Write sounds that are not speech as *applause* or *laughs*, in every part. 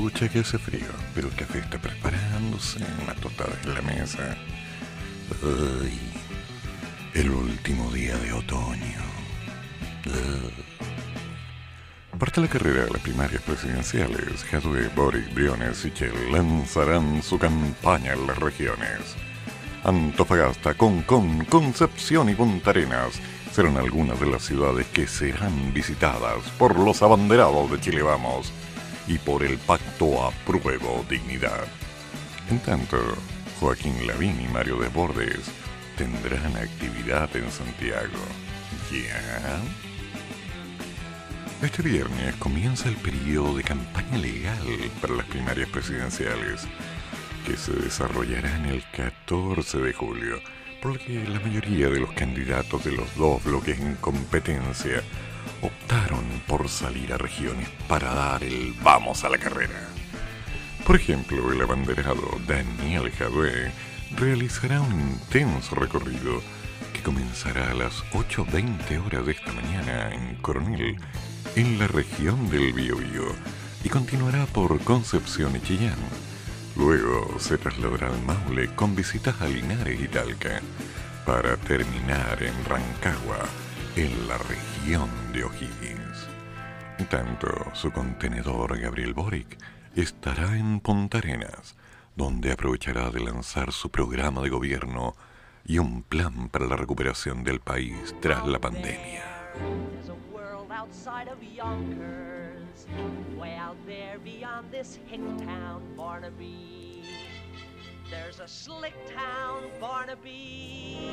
Pucha que hace frío, pero el café está preparándose, una tostada en la mesa. El último día de otoño. Parte la carrera de las primarias presidenciales. Jadwe, Boris, Briones y que lanzarán su campaña en las regiones. Antofagasta, Concón, Concepción y Punta Arenas serán algunas de las ciudades que serán visitadas por los abanderados de Chile Vamos y por el Pacto a Pruebo Dignidad. En tanto, Joaquín Lavín y Mario Desbordes tendrán actividad en Santiago. ¿Ya? Este viernes comienza el periodo de campaña legal para las primarias presidenciales que se desarrollarán el 14 de julio, por lo que la mayoría de los candidatos de los dos bloques en competencia optaron por salir a regiones para dar el vamos a la carrera. Por ejemplo, el abanderado Daniel Jadwe realizará un intenso recorrido que comenzará a las 8.20 horas de esta mañana en Coronel, en la región del Biobío, y continuará por Concepción y Chillán Luego se trasladará al Maule con visitas a Linares y Talca para terminar en Rancagua, en la región de O'Higgins. Tanto su contenedor Gabriel Boric estará en Punta Arenas, donde aprovechará de lanzar su programa de gobierno y un plan para la recuperación del país tras la pandemia. There's a slick town, Barnaby,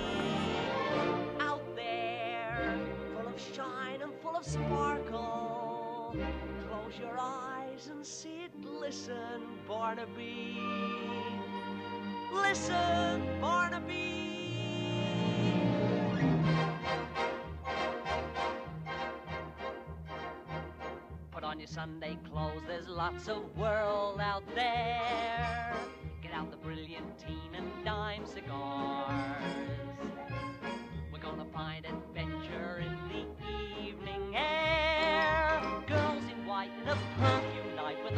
out there, shine and full of sparkle. Close your eyes and see it glisten, Barnaby. Listen, Barnaby. Put on your Sunday clothes. There's lots of world out there. Get out the brilliant teen and dime cigars.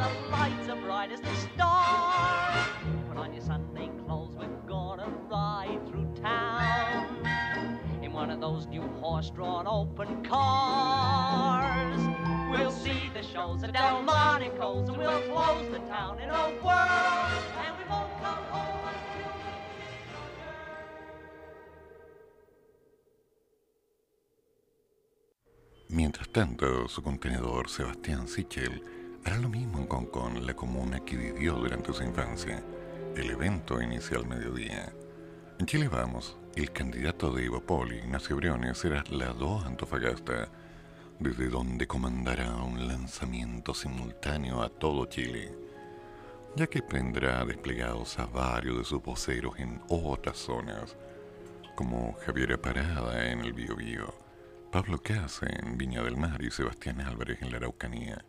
The lights as bright as the stars. Put on your Sunday clothes. We're gonna ride through town in one of those new horse-drawn open cars. We'll see the shows at Delmonico's and we'll close the town in a whirl. And we won't come home Mientras tanto, su contenedor Sebastián Sichel hará lo mismo en Concón, la comuna que vivió durante su infancia. El evento inicia al mediodía. En Chile Vamos, el candidato de Ivopoli, Ignacio Briones, será la 2 Antofagasta desde donde comandará un lanzamiento simultáneo a todo Chile, ya que tendrá desplegados a varios de sus voceros en otras zonas, como Javier Parada en el Biobío, Pablo Casa en Viña del Mar y Sebastián Álvarez en la Araucanía.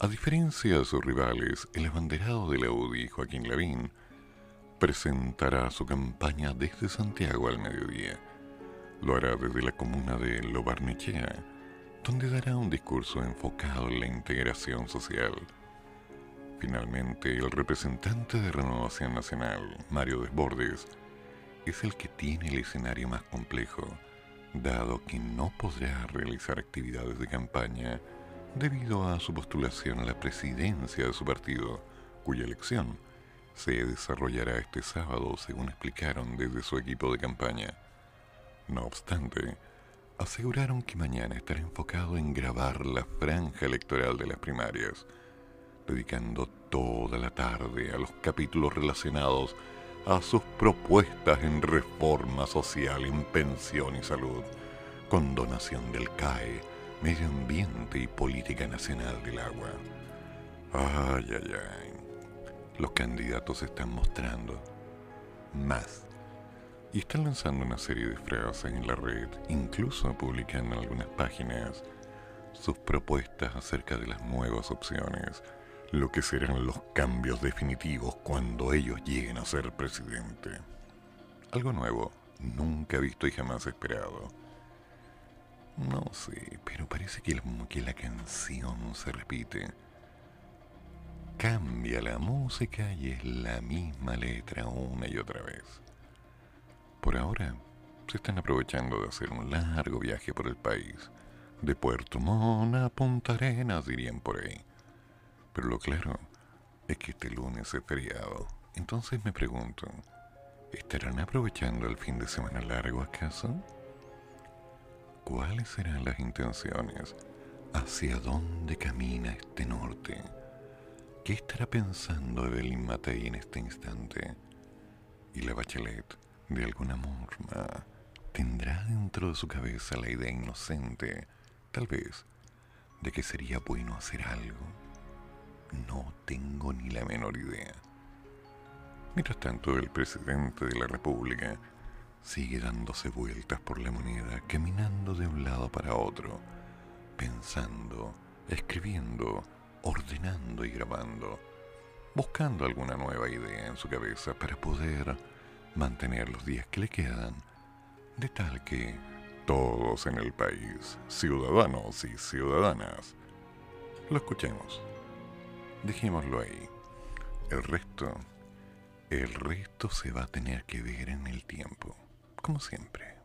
A diferencia de sus rivales, el abanderado de la UDI, Joaquín Lavín, presentará su campaña desde Santiago al mediodía. Lo hará desde la comuna de Lobarnechea, donde dará un discurso enfocado en la integración social. Finalmente, el representante de Renovación Nacional, Mario Desbordes, es el que tiene el escenario más complejo, dado que no podrá realizar actividades de campaña debido a su postulación a la presidencia de su partido, cuya elección se desarrollará este sábado, según explicaron desde su equipo de campaña. No obstante, aseguraron que mañana estará enfocado en grabar la franja electoral de las primarias, dedicando toda la tarde a los capítulos relacionados a sus propuestas en reforma social, en pensión y salud, con donación del CAE, medio ambiente y política nacional del agua. Ay, ay, ay. Los candidatos están mostrando más. Y están lanzando una serie de frases en la red, incluso publican en algunas páginas sus propuestas acerca de las nuevas opciones, lo que serán los cambios definitivos cuando ellos lleguen a ser presidente. Algo nuevo, nunca visto y jamás esperado. No sé, pero parece que, la canción se repite. Cambia la música y es la misma letra una y otra vez. Por ahora, se están aprovechando de hacer un largo viaje por el país, de Puerto Montt a Punta Arenas, dirían por ahí. Pero lo claro es que este lunes es feriado. Entonces me pregunto, ¿estarán aprovechando el fin de semana largo acaso? ¿Cuáles serán las intenciones? ¿Hacia dónde camina este norte? ¿Qué estará pensando Evelyn Matei en este instante? Y la Bachelet, de alguna forma, tendrá dentro de su cabeza la idea inocente, tal vez, de que sería bueno hacer algo. No tengo ni la menor idea. Mientras tanto, el presidente de la República sigue dándose vueltas por la moneda, caminando de un lado para otro, pensando, escribiendo, ordenando y grabando, buscando alguna nueva idea en su cabeza para poder mantener los días que le quedan, de tal que todos en el país, ciudadanos y ciudadanas, lo escuchemos. Dejémoslo ahí. El resto, el resto se va a tener que ver en el tiempo, como siempre.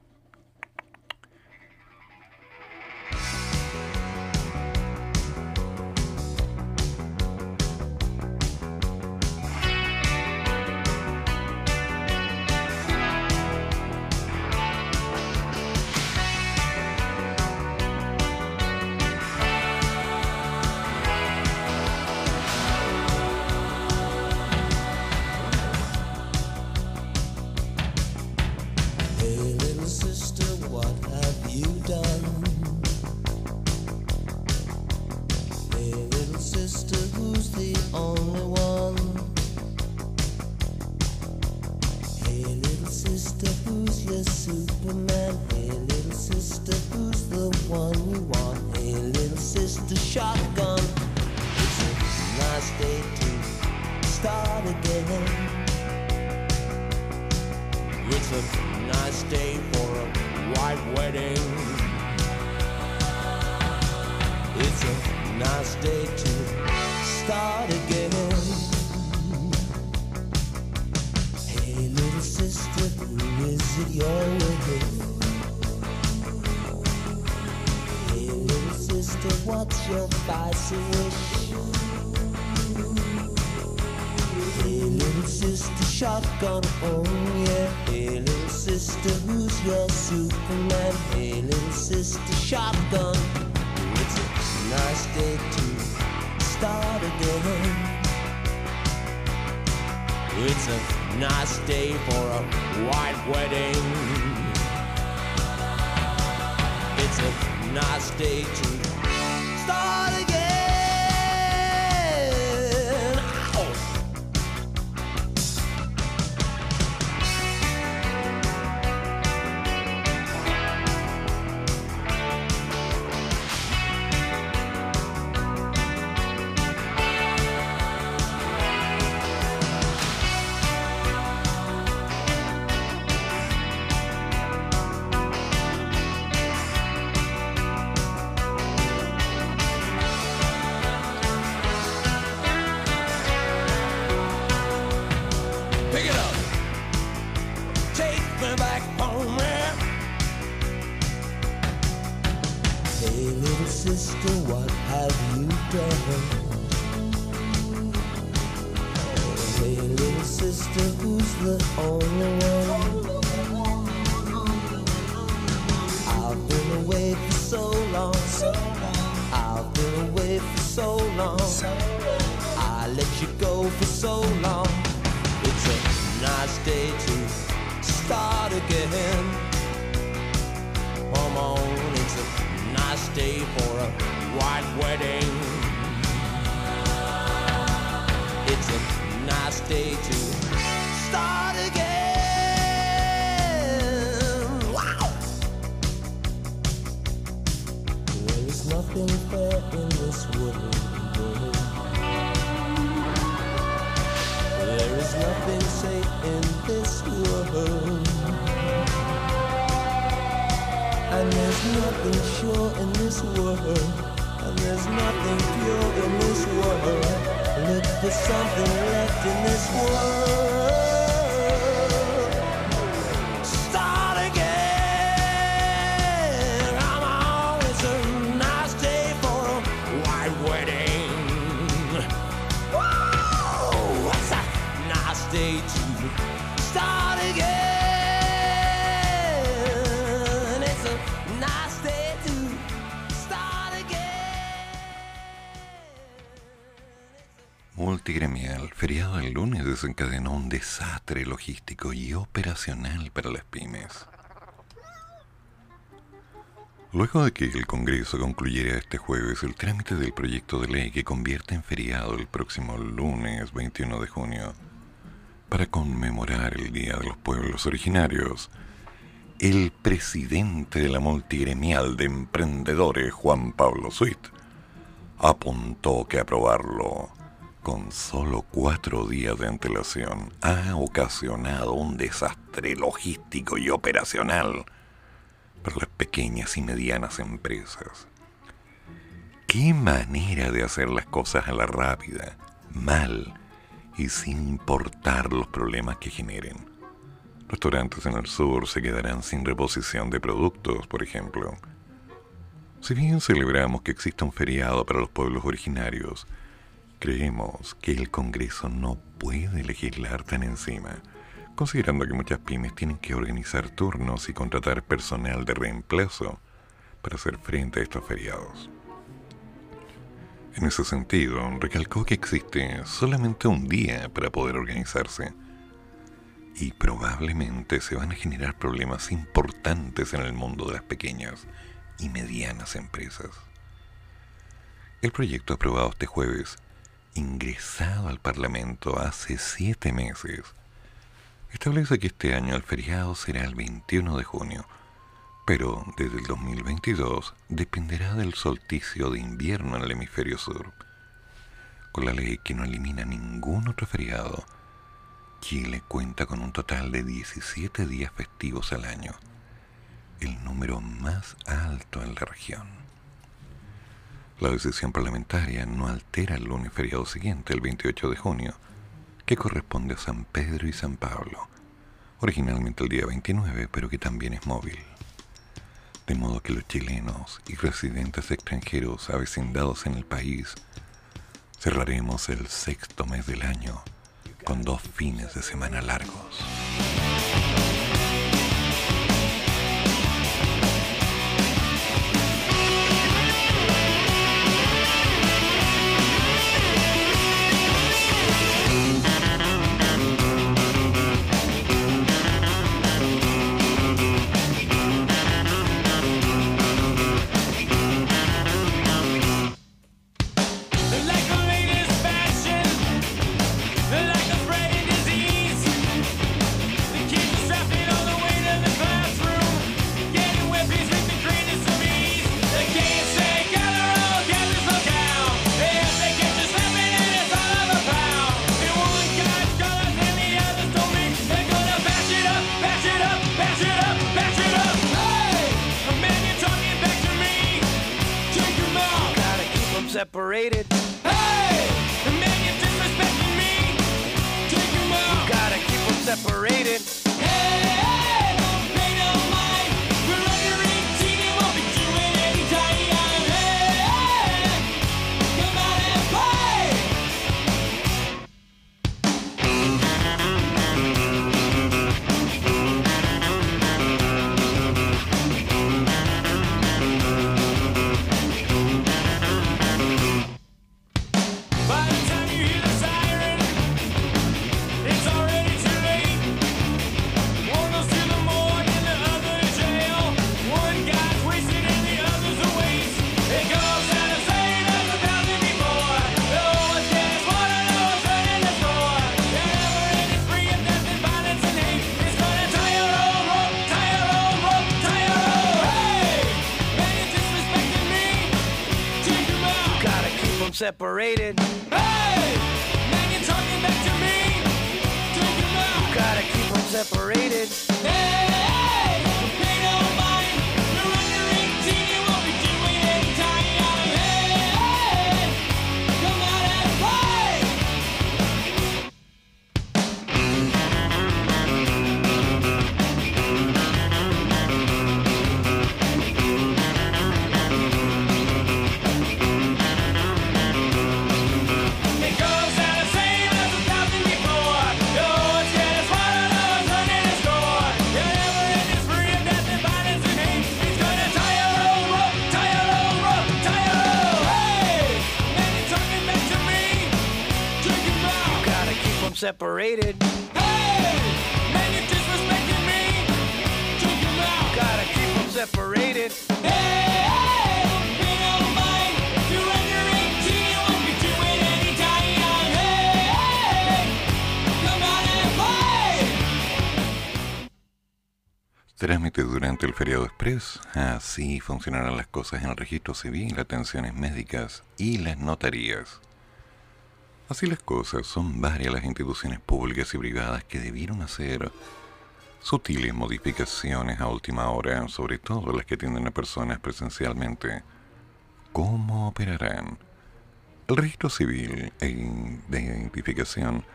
Superman hailing Sister Shotgun. It's a nice day to start again. It's a nice day for a white wedding. It's a nice day to desastre logístico y operacional para las pymes. Luego de que el Congreso concluyera este jueves el trámite del proyecto de ley que convierte en feriado el próximo lunes 21 de junio para conmemorar el Día de los Pueblos Originarios, el presidente de la multigremial de emprendedores, Juan Pablo Suit, apuntó que aprobarlo con solo cuatro días de antelación ha ocasionado un desastre logístico y operacional para las pequeñas y medianas empresas. ¿Qué manera de hacer las cosas a la rápida, mal y sin importar los problemas que generen? Restaurantes en el sur se quedarán sin reposición de productos, por ejemplo. Si bien celebramos que exista un feriado para los pueblos originarios, Creemos que el Congreso no puede legislar tan encima, considerando que muchas pymes tienen que organizar turnos y contratar personal de reemplazo para hacer frente a estos feriados. En ese sentido, recalcó que existe solamente un día para poder organizarse y probablemente se van a generar problemas importantes en el mundo de las pequeñas y medianas empresas. El proyecto aprobado este jueves ingresado al Parlamento hace siete meses, establece que este año el feriado será el 21 de junio, pero desde el 2022 dependerá del solsticio de invierno en el hemisferio sur. Con la ley que no elimina ningún otro feriado, Chile cuenta con un total de 17 días festivos al año, el número más alto en la región. La decisión parlamentaria no altera el lunes feriado siguiente, el 28 de junio, que corresponde a San Pedro y San Pablo, originalmente el día 29, pero que también es móvil. De modo que los chilenos y residentes extranjeros avecindados en el país cerraremos el sexto mes del año con dos fines de semana largos. Separated. Hey, the man you're disrespecting me. Take him out. You gotta keep them separated. Separated. Hey, man, you're talking back to me. Take him out. You gotta keep them separated. Them separated. Hey, pay no mind. You're under 18, you won't be doing any time. Hey, come out and play. Trámite durante el feriado express. Así funcionarán las cosas en el registro civil, atenciones médicas y las notarías. Así las cosas, son varias las instituciones públicas y privadas que debieron hacer sutiles modificaciones a última hora, sobre todo las que atienden a personas presencialmente. ¿Cómo operarán? El registro civil de identificación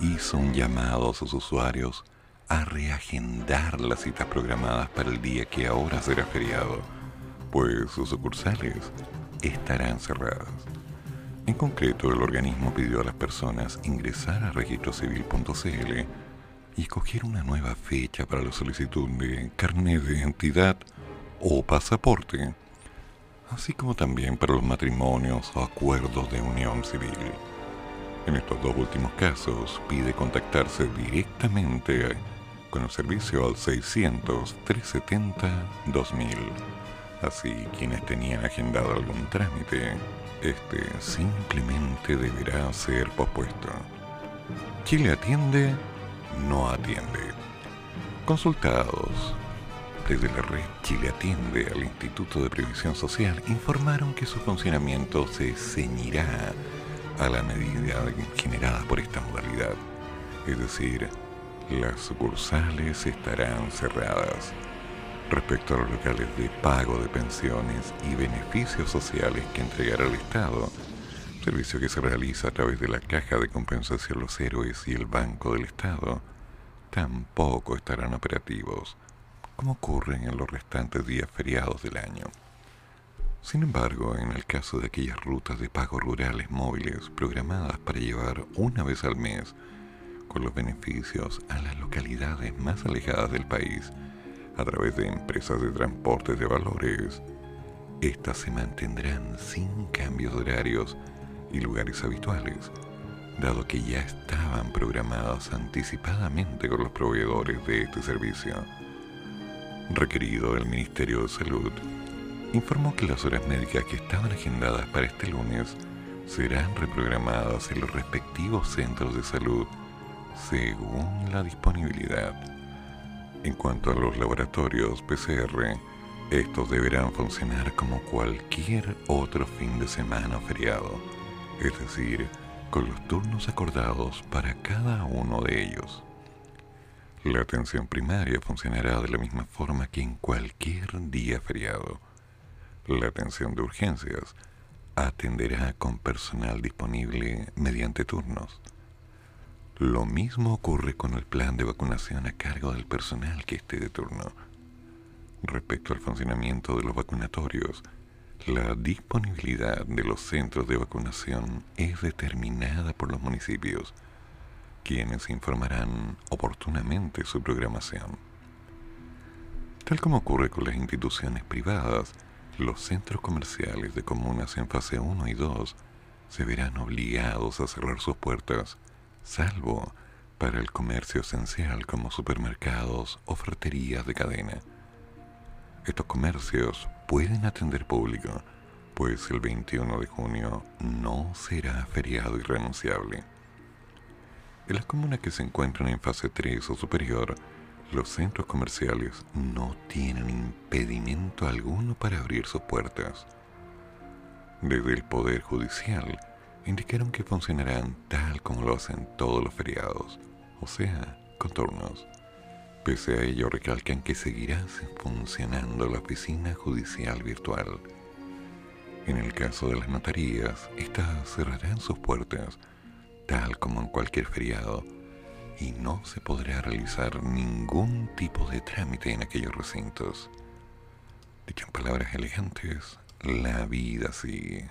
hizo un llamado a sus usuarios a reagendar las citas programadas para el día que ahora será feriado, pues sus sucursales estarán cerradas. En concreto, el organismo pidió a las personas ingresar a registrocivil.cl y escoger una nueva fecha para la solicitud de carnet de identidad o pasaporte, así como también para los matrimonios o acuerdos de unión civil. En estos dos últimos casos, pide contactarse directamente con el servicio al 600-370-2000. Así, quienes tenían agendado algún trámite, este simplemente deberá ser pospuesto. Chile atiende, no atiende. Consultados desde la red Chile Atiende al Instituto de Previsión Social informaron que su funcionamiento se ceñirá a la medida generada por esta modalidad. Es decir, las sucursales estarán cerradas. Respecto a los locales de pago de pensiones y beneficios sociales que entregará el Estado, servicio que se realiza a través de la Caja de Compensación Los Héroes y el Banco del Estado, tampoco estarán operativos, como ocurren en los restantes días feriados del año. Sin embargo, en el caso de aquellas rutas de pago rurales móviles programadas para llevar una vez al mes con los beneficios a las localidades más alejadas del país a través de empresas de transporte de valores, estas se mantendrán sin cambios de horarios y lugares habituales, dado que ya estaban programadas anticipadamente con los proveedores de este servicio. Requerido el Ministerio de Salud, informó que las horas médicas que estaban agendadas para este lunes serán reprogramadas en los respectivos centros de salud según la disponibilidad. En cuanto a los laboratorios PCR, estos deberán funcionar como cualquier otro fin de semana feriado, es decir, con los turnos acordados para cada uno de ellos. La atención primaria funcionará de la misma forma que en cualquier día feriado. La atención de urgencias atenderá con personal disponible mediante turnos. Lo mismo ocurre con el plan de vacunación a cargo del personal que esté de turno. Respecto al funcionamiento de los vacunatorios, la disponibilidad de los centros de vacunación es determinada por los municipios, quienes informarán oportunamente su programación. Tal como ocurre con las instituciones privadas, los centros comerciales de comunas en fase 1 y 2 se verán obligados a cerrar sus puertas, salvo para el comercio esencial como supermercados o ferreterías de cadena. Estos comercios pueden atender público, pues el 21 de junio no será feriado irrenunciable. En las comunas que se encuentran en fase 3 o superior, los centros comerciales no tienen impedimento alguno para abrir sus puertas. Desde el Poder Judicial indicaron que funcionarán tal como lo hacen todos los feriados, o sea, con turnos. Pese a ello, recalcan que seguirá funcionando la oficina judicial virtual. En el caso de las notarías, estas cerrarán sus puertas, tal como en cualquier feriado, y no se podrá realizar ningún tipo de trámite en aquellos recintos. Dicho en palabras elegantes, la vida sigue.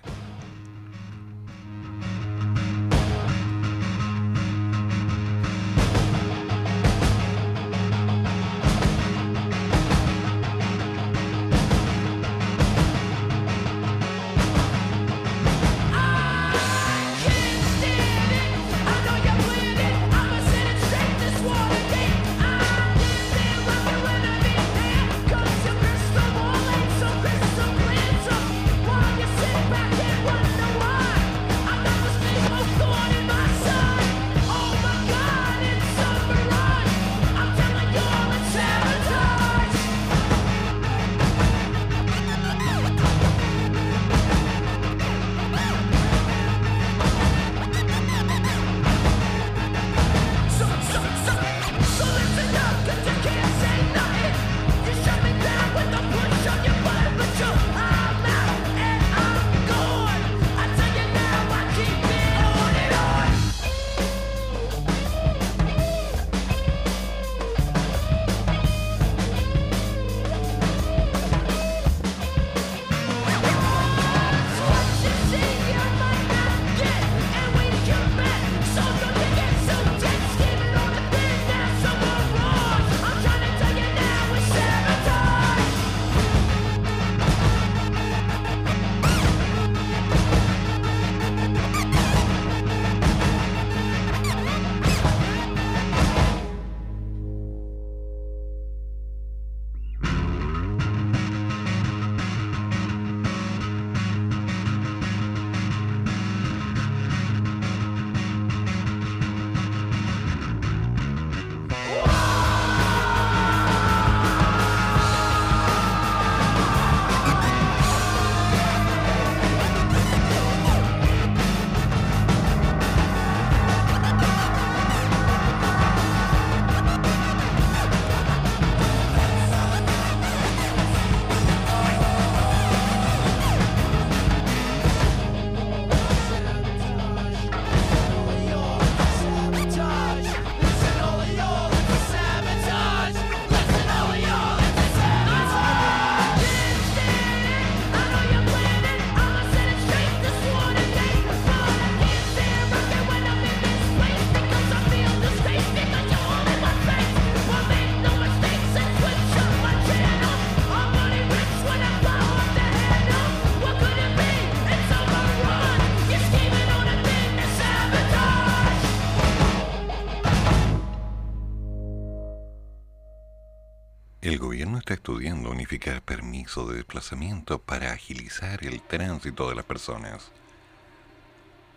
De desplazamiento para agilizar el tránsito de las personas.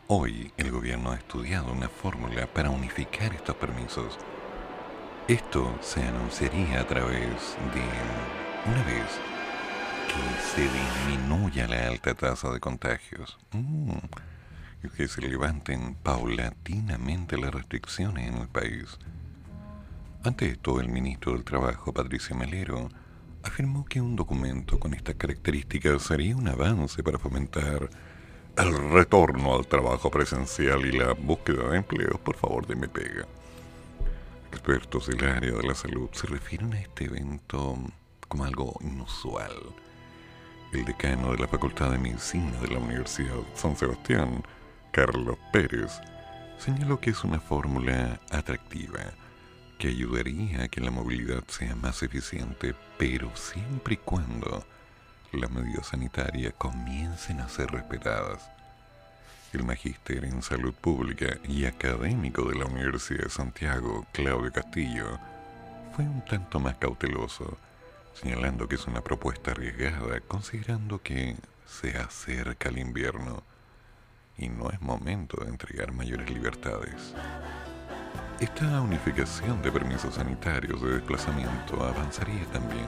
Hoy el gobierno ha estudiado una fórmula para unificar estos permisos. Esto se anunciaría a través de, una vez que se disminuya la alta tasa de contagios, mm, y que se levanten paulatinamente las restricciones en el país. Ante esto, el ministro del Trabajo, Patricio Melero, afirmó que un documento con estas características sería un avance para fomentar el retorno al trabajo presencial y la búsqueda de empleos. Por favor, me pega. Expertos del área de la salud se refieren a este evento como algo inusual. El decano de la Facultad de Medicina de la Universidad de San Sebastián, Carlos Pérez, señaló que es una fórmula atractiva que ayudaría a que la movilidad sea más eficiente, pero siempre y cuando las medidas sanitarias comiencen a ser respetadas. El magíster en salud pública y académico de la Universidad de Santiago, Claudio Castillo, fue un tanto más cauteloso, señalando que es una propuesta arriesgada considerando que se acerca el invierno y no es momento de entregar mayores libertades. Esta unificación de permisos sanitarios de desplazamiento avanzaría también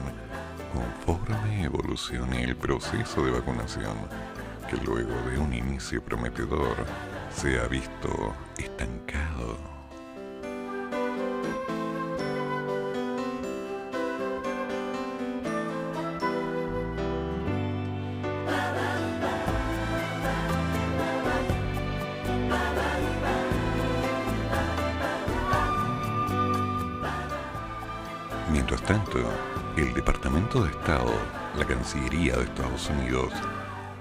conforme evolucione el proceso de vacunación, que luego de un inicio prometedor se ha visto estancado. Mientras tanto, el Departamento de Estado, la Cancillería de Estados Unidos,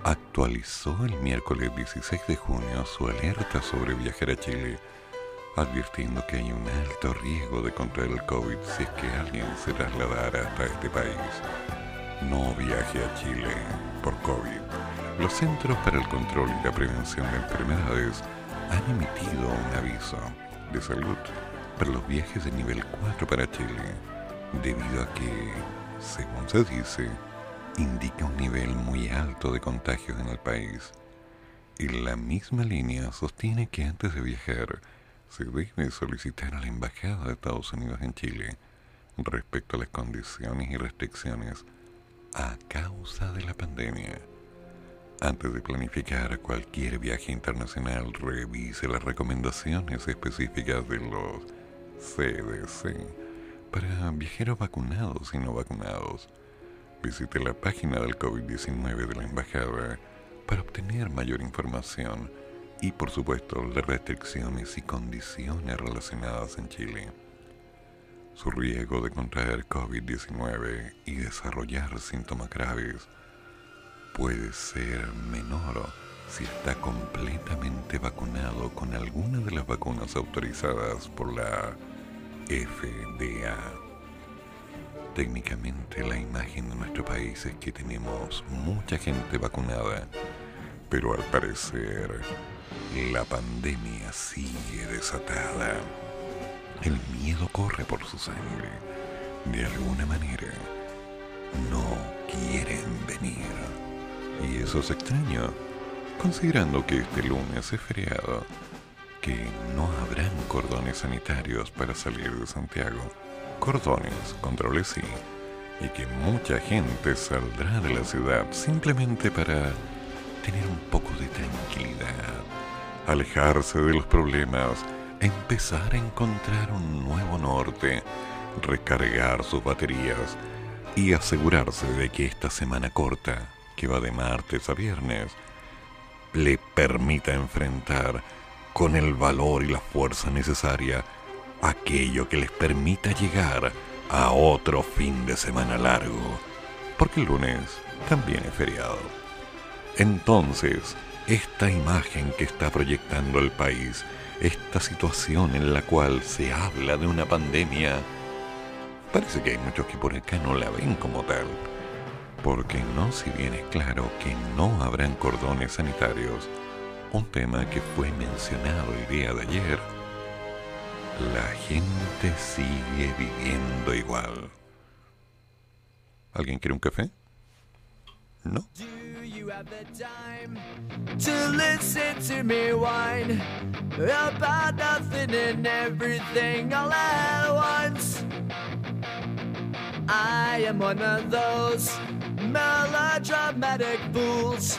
actualizó el miércoles 16 de junio su alerta sobre viajar a Chile, advirtiendo que hay un alto riesgo de contraer el COVID si es que alguien se trasladara hasta este país. No viaje a Chile por COVID. Los Centros para el Control y la Prevención de Enfermedades han emitido un aviso de salud para los viajes de nivel 4 para Chile, debido a que, según se dice, indica un nivel muy alto de contagios en el país. Y la misma línea sostiene que antes de viajar se debe solicitar a la Embajada de Estados Unidos en Chile respecto a las condiciones y restricciones a causa de la pandemia. Antes de planificar cualquier viaje internacional, revise las recomendaciones específicas de los CDC para viajeros vacunados y no vacunados. Visite la página del COVID-19 de la Embajada para obtener mayor información y, por supuesto, las restricciones y condiciones relacionadas en Chile. Su riesgo de contraer COVID-19 y desarrollar síntomas graves puede ser menor si está completamente vacunado con alguna de las vacunas autorizadas por la FDA. Técnicamente la imagen de nuestro país es que tenemos mucha gente vacunada, pero al parecer la pandemia sigue desatada. El miedo corre por su sangre. De alguna manera, no quieren venir. Y eso es extraño, considerando que este lunes es feriado, que no habrán cordones sanitarios para salir de Santiago. Cordones, controles sí, y que mucha gente saldrá de la ciudad simplemente para tener un poco de tranquilidad, alejarse de los problemas, empezar a encontrar un nuevo norte, recargar sus baterías y asegurarse de que esta semana corta, que va de martes a viernes, le permita enfrentar con el valor y la fuerza necesaria aquello que les permita llegar a otro fin de semana largo, porque el lunes también es feriado. Entonces, esta imagen que está proyectando el país, esta situación en la cual se habla de una pandemia, parece que hay muchos que por acá no la ven como tal, porque no si bien es claro que no habrán cordones sanitarios, un tema que fue mencionado el día de ayer, la gente sigue viviendo igual. ¿Alguien quiere un café? ¿No? Have the time to listen to me whine about nothing and everything all at once? I am one of those melodramatic fools,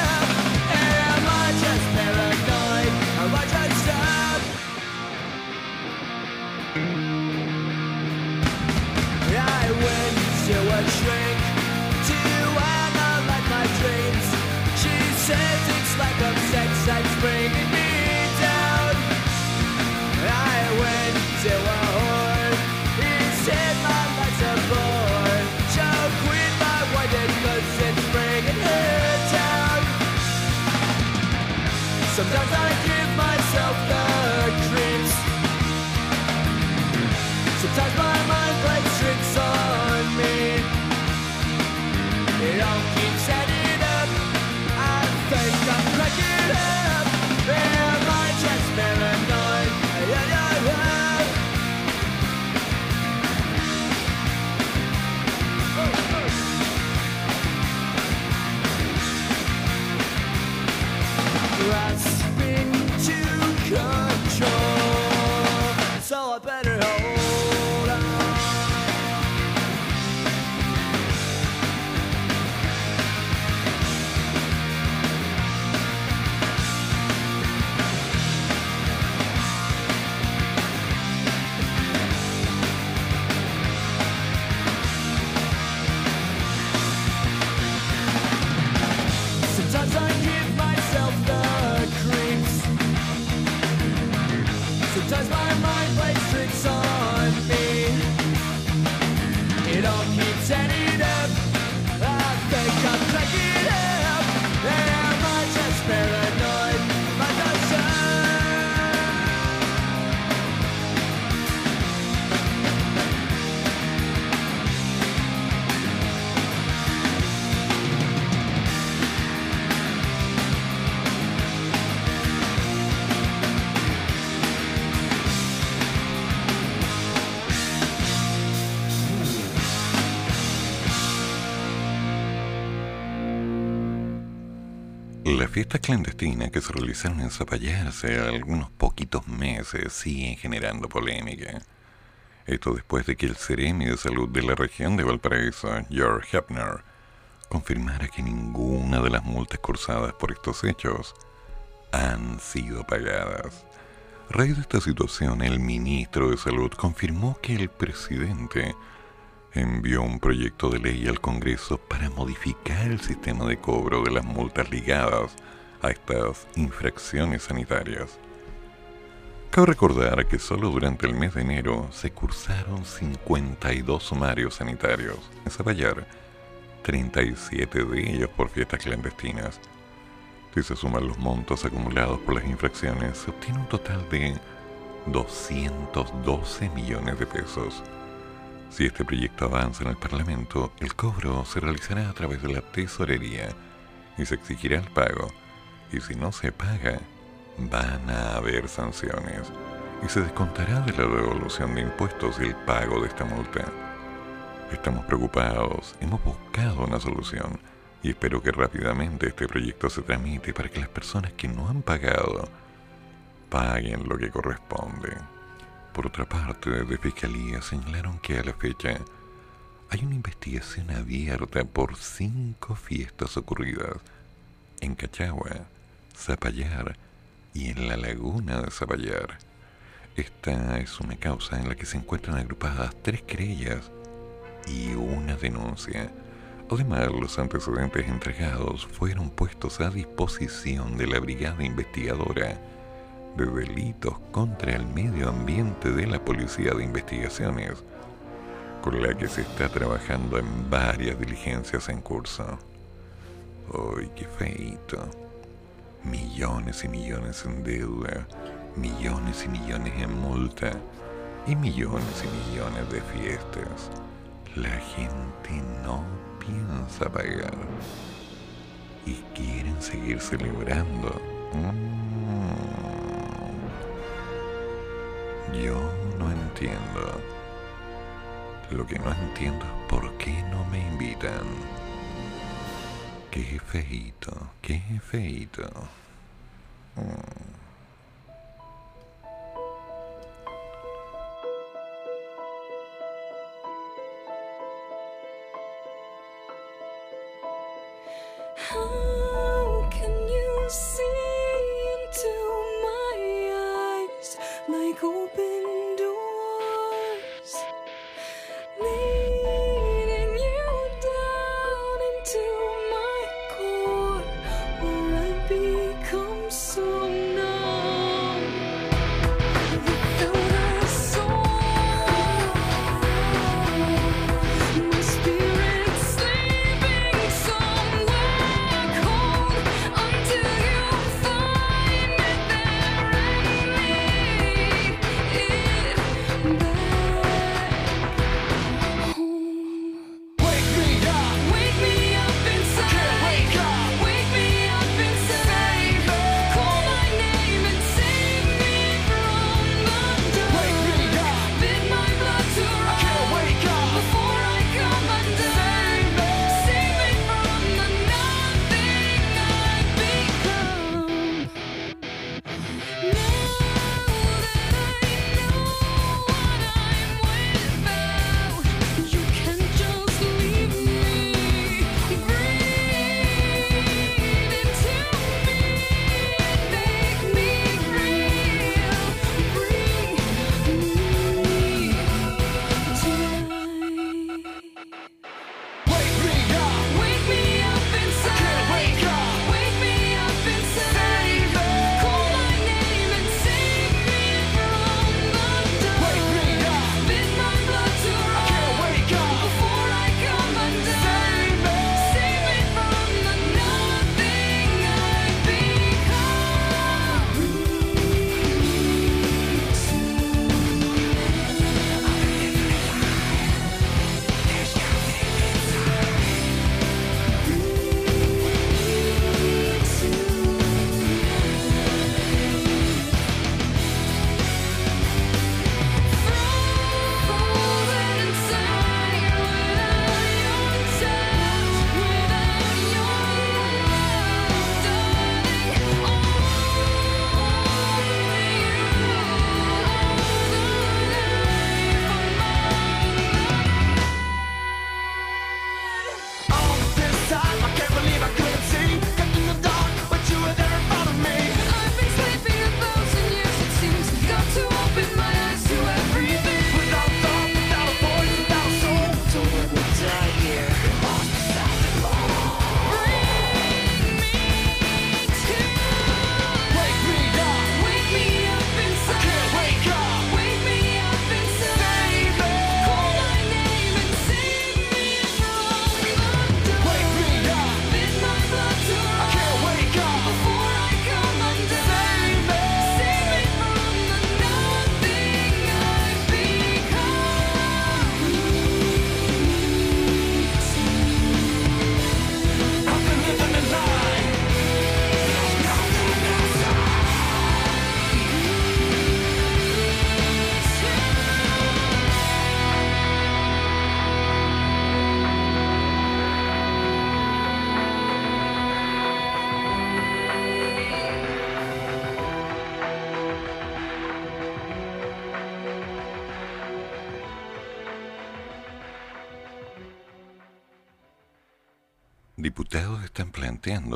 It's like a sex that's bringing me down. I went to fiestas clandestinas que se realizaron en Zapallar hace algunos poquitos meses siguen generando polémica. Esto después de que el Ceremi de Salud de la región de Valparaíso, George Hepner, confirmara que ninguna de las multas cursadas por estos hechos han sido pagadas. A raíz de esta situación, el ministro de Salud confirmó que el presidente envió un proyecto de ley al Congreso para modificar el sistema de cobro de las multas ligadas a estas infracciones sanitarias. Cabe recordar que solo durante el mes de enero se cursaron 52 sumarios sanitarios en Zapallar, 37 de ellos por fiestas clandestinas. Si se suman los montos acumulados por las infracciones, se obtiene un total de 212 millones de pesos. Si este proyecto avanza en el Parlamento, el cobro se realizará a través de la tesorería y se exigirá el pago. Y si no se paga, van a haber sanciones y se descontará de la devolución de impuestos el pago de esta multa. Estamos preocupados, hemos buscado una solución y espero que rápidamente este proyecto se tramite para que las personas que no han pagado paguen lo que corresponde. Por otra parte, desde Fiscalía señalaron que a la fecha hay una investigación abierta por cinco fiestas ocurridas en Cachagua, Zapallar y en la laguna de Zapallar. Esta es una causa en la que se encuentran agrupadas tres querellas y una denuncia. Además, los antecedentes entregados fueron puestos a disposición de la Brigada Investigadora de Delitos contra el Medio Ambiente de la Policía de Investigaciones, con la que se está trabajando en varias diligencias en curso. ¡Uy, qué feito! Millones y millones en deuda, millones y millones en multa y millones y millones de fiestas. La gente no piensa pagar y quieren seguir celebrando. Mm. Yo no entiendo. Lo que no entiendo es por qué no me invitan. Qué feito, qué feito. Mm.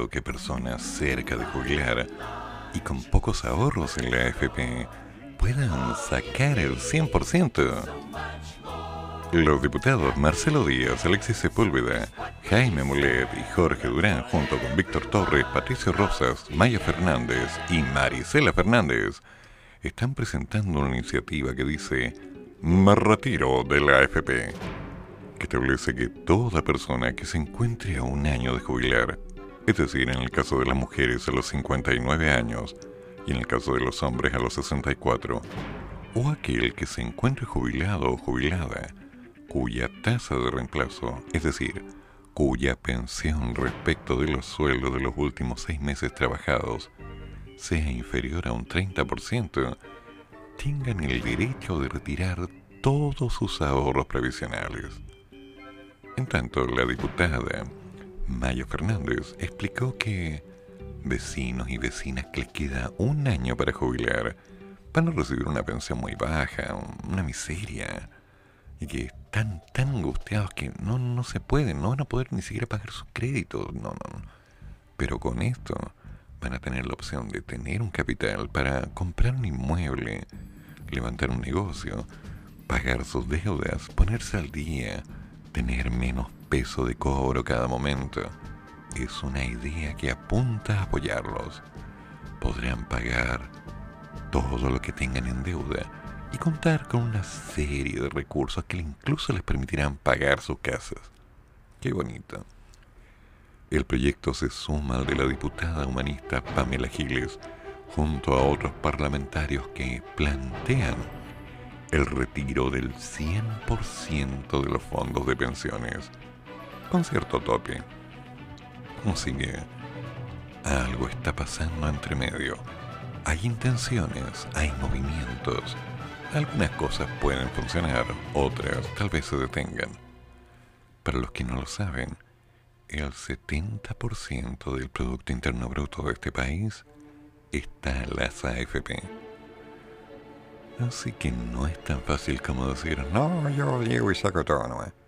Que personas cerca de jubilar y con pocos ahorros en la AFP puedan sacar el 100%. Los diputados Marcelo Díaz, Alexis Sepúlveda, Jaime Mulet y Jorge Durán, junto con Víctor Torres, Patricio Rosas, Maya Fernández y Marisela Fernández, están presentando una iniciativa que dice Me retiro de la AFP, que establece que toda persona que se encuentre a un año de jubilar, es decir, en el caso de las mujeres a los 59 años y en el caso de los hombres a los 64, o aquel que se encuentre jubilado o jubilada, cuya tasa de reemplazo, es decir, cuya pensión respecto de los sueldos de los últimos seis meses trabajados sea inferior a un 30%, tengan el derecho de retirar todos sus ahorros previsionales. En tanto, la diputada Maya Fernández explicó que vecinos y vecinas que les queda un año para jubilar van a recibir una pensión muy baja, una miseria, y que están tan angustiados que no, no se pueden, no van a poder ni siquiera pagar sus créditos, no. no. Pero con esto van a tener la opción de tener un capital para comprar un inmueble, levantar un negocio, pagar sus deudas, ponerse al día, tener menos peso de cobro cada momento. Es una idea que apunta a apoyarlos. Podrán pagar todo lo que tengan en deuda y contar con una serie de recursos que incluso les permitirán pagar sus casas. Qué bonito. El proyecto se suma al de la diputada humanista Pamela Giles, junto a otros parlamentarios que plantean el retiro del 100% de los fondos de pensiones, con cierto tope. Así que algo está pasando entre medio. Hay intenciones, hay movimientos. Algunas cosas pueden funcionar, otras tal vez se detengan. Para los que no lo saben, el 70% del Producto Interno Bruto de este país está en las AFP. Así que no es tan fácil como decir, no, yo llego y saco todo, ¿no?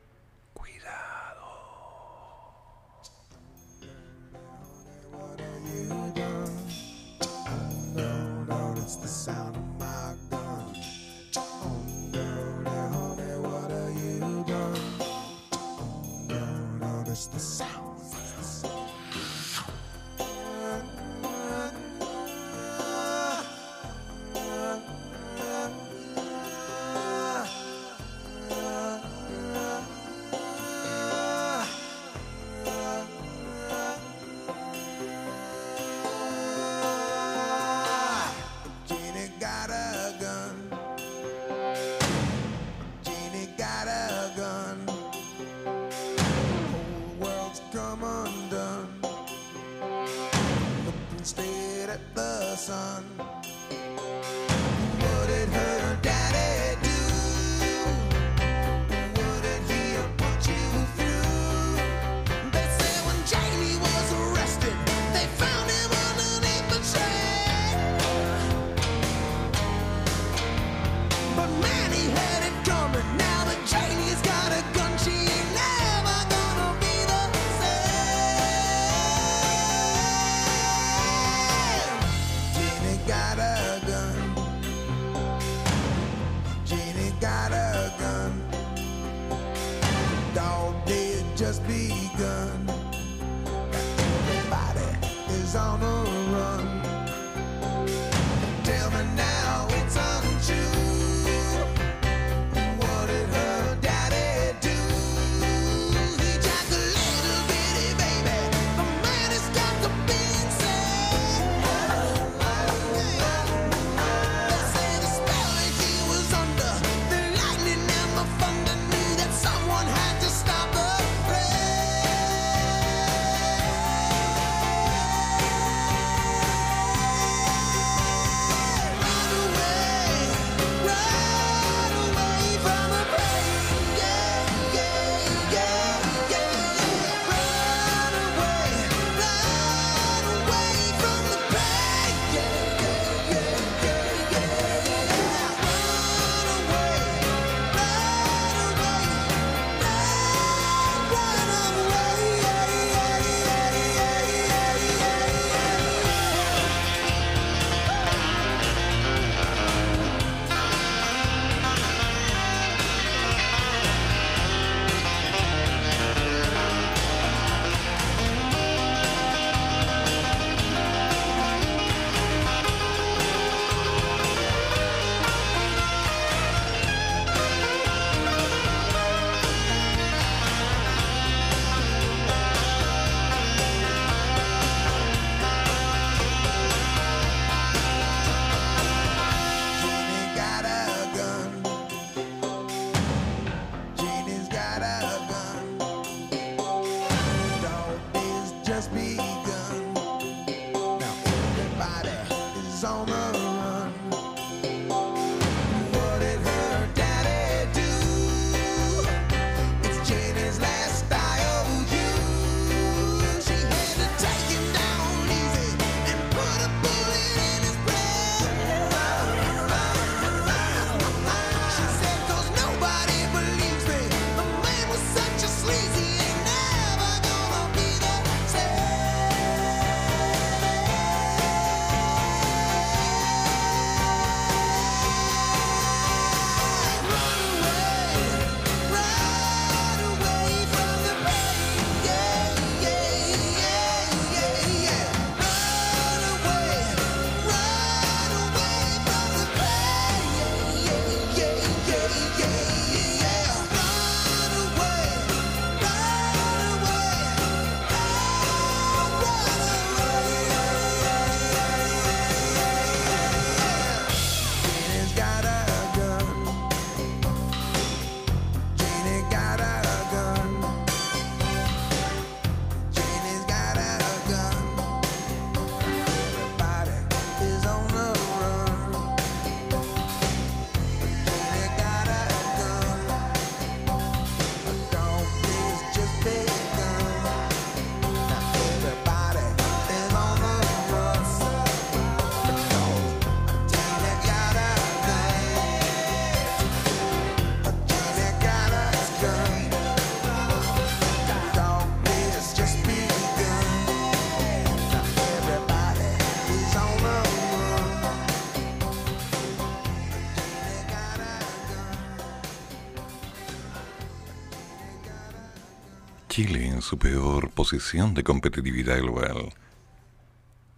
Su peor posición de competitividad global.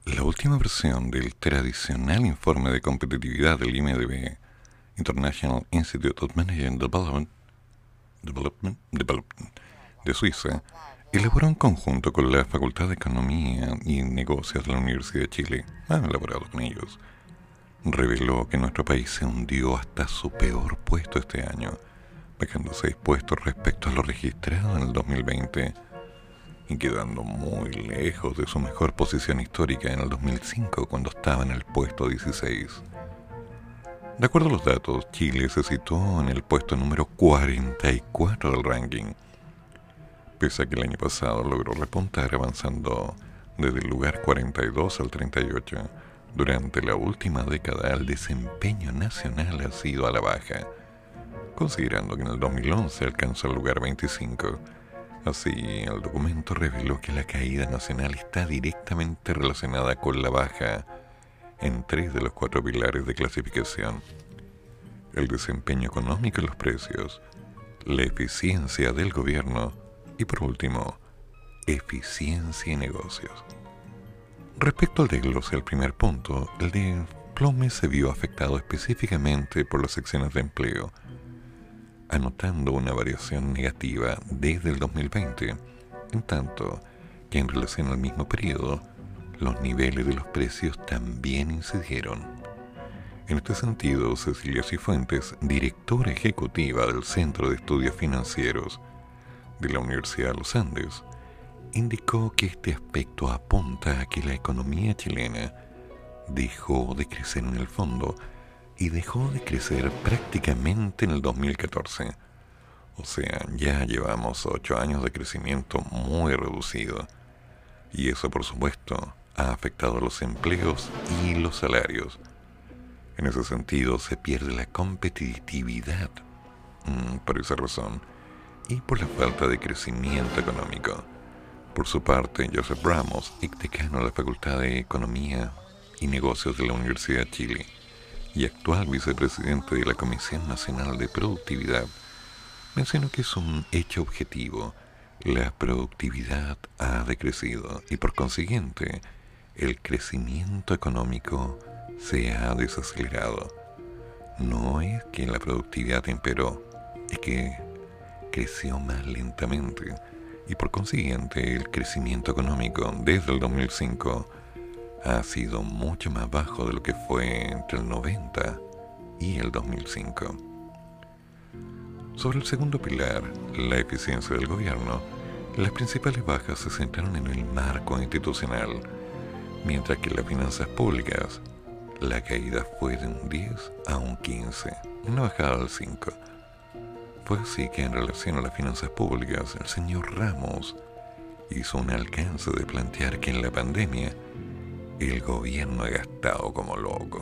La última versión del tradicional informe de competitividad del IMDB, International Institute of Management Development, de Suiza, elaboró en conjunto con la Facultad de Economía y Negocios de la Universidad de Chile, ha elaborado con ellos, reveló que nuestro país se hundió hasta su peor puesto este año, bajando seis puestos respecto a lo registrado en el 2020 y quedando muy lejos de su mejor posición histórica en el 2005 cuando estaba en el puesto 16. De acuerdo a los datos, Chile se situó en el puesto número 44 del ranking, pese a que el año pasado logró repuntar avanzando desde el lugar 42 al 38. Durante la última década el desempeño nacional ha sido a la baja, considerando que en el 2011 alcanzó el lugar 25. Así, el documento reveló que la caída nacional está directamente relacionada con la baja en tres de los cuatro pilares de clasificación. El desempeño económico y los precios, la eficiencia del gobierno y por último, eficiencia y negocios. Respecto al desglose del primer punto, el desplome se vio afectado específicamente por las secciones de empleo, anotando una variación negativa desde el 2020, en tanto que en relación al mismo periodo, los niveles de los precios también incidieron. En este sentido, Cecilia Cifuentes, directora ejecutiva del Centro de Estudios Financieros de la Universidad de los Andes, indicó que este aspecto apunta a que la economía chilena dejó de crecer en el fondo y dejó de crecer prácticamente en el 2014. O sea, ya llevamos ocho años de crecimiento muy reducido. Y eso, por supuesto, ha afectado los empleos y los salarios. En ese sentido, se pierde la competitividad mm, por esa razón y por la falta de crecimiento económico. Por su parte, Joseph Ramos, decano de la Facultad de Economía y Negocios de la Universidad de Chile y actual vicepresidente de la Comisión Nacional de Productividad, mencionó que es un hecho objetivo. La productividad ha decrecido y por consiguiente el crecimiento económico se ha desacelerado. No es que la productividad empeoró, es que creció más lentamente y por consiguiente el crecimiento económico desde el 2005 ha sido mucho más bajo de lo que fue entre el 90 y el 2005. Sobre el segundo pilar, la eficiencia del gobierno, Las principales bajas se centraron en el marco institucional, mientras que las finanzas públicas la caída fue de un 10 a un 15, una bajada al 5. Fue así que en relación a las finanzas públicas, el señor Ramos hizo un alcance de plantear que en la pandemia el gobierno ha gastado como loco.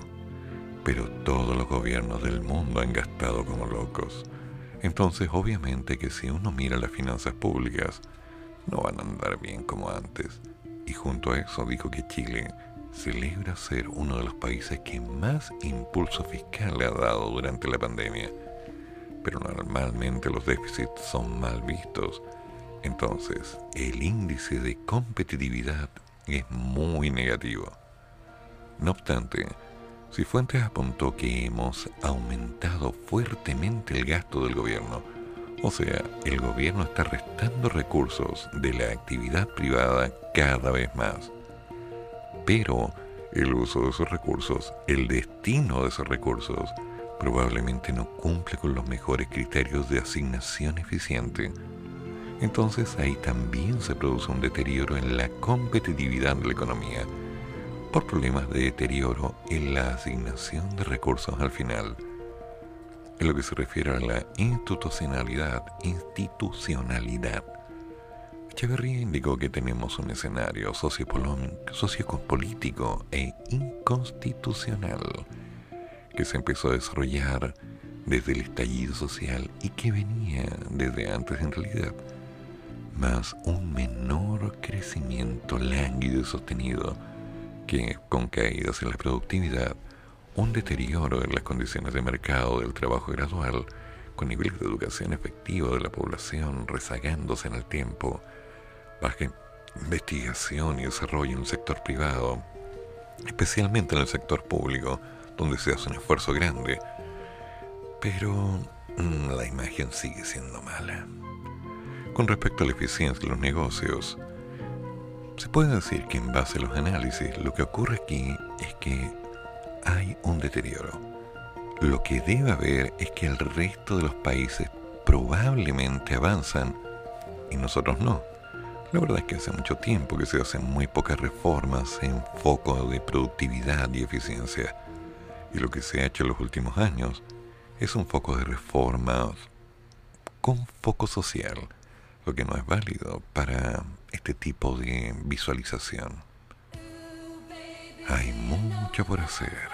Pero todos los gobiernos del mundo han gastado como locos. Entonces, obviamente que si uno mira las finanzas públicas, no van a andar bien como antes. Y junto a eso dijo que Chile celebra ser uno de los países que más impulso fiscal le ha dado durante la pandemia. Pero normalmente los déficits son mal vistos. Entonces, el índice de competitividad es muy negativo. No obstante, Cifuentes apuntó que hemos aumentado fuertemente el gasto del gobierno. O sea, el gobierno está restando recursos de la actividad privada cada vez más. Pero el uso de esos recursos, el destino de esos recursos, probablemente no cumple con los mejores criterios de asignación eficiente. Entonces ahí también se produce un deterioro en la competitividad de la economía por problemas de deterioro en la asignación de recursos al final. En lo que se refiere a la institucionalidad, institucionalidad, Echeverría indicó que tenemos un escenario sociopolítico e inconstitucional que se empezó a desarrollar desde el estallido social y que venía desde antes en realidad, más un menor crecimiento lánguido y sostenido que con caídas en la productividad, un deterioro en las condiciones de mercado del trabajo gradual, con niveles de educación efectivo de la población rezagándose en el tiempo, baja investigación y desarrollo en el sector privado, especialmente en el sector público, donde se hace un esfuerzo grande, pero mm, la imagen sigue siendo mala. Con respecto a la eficiencia de los negocios, se puede decir que en base a los análisis lo que ocurre aquí es que hay un deterioro. Lo que debe haber es que el resto de los países probablemente avanzan y nosotros no. La verdad es que hace mucho tiempo que se hacen muy pocas reformas en foco de productividad y eficiencia. Y lo que se ha hecho en los últimos años es un foco de reformas con foco social, que no es válido para este tipo de visualización. Hay mucho por hacer.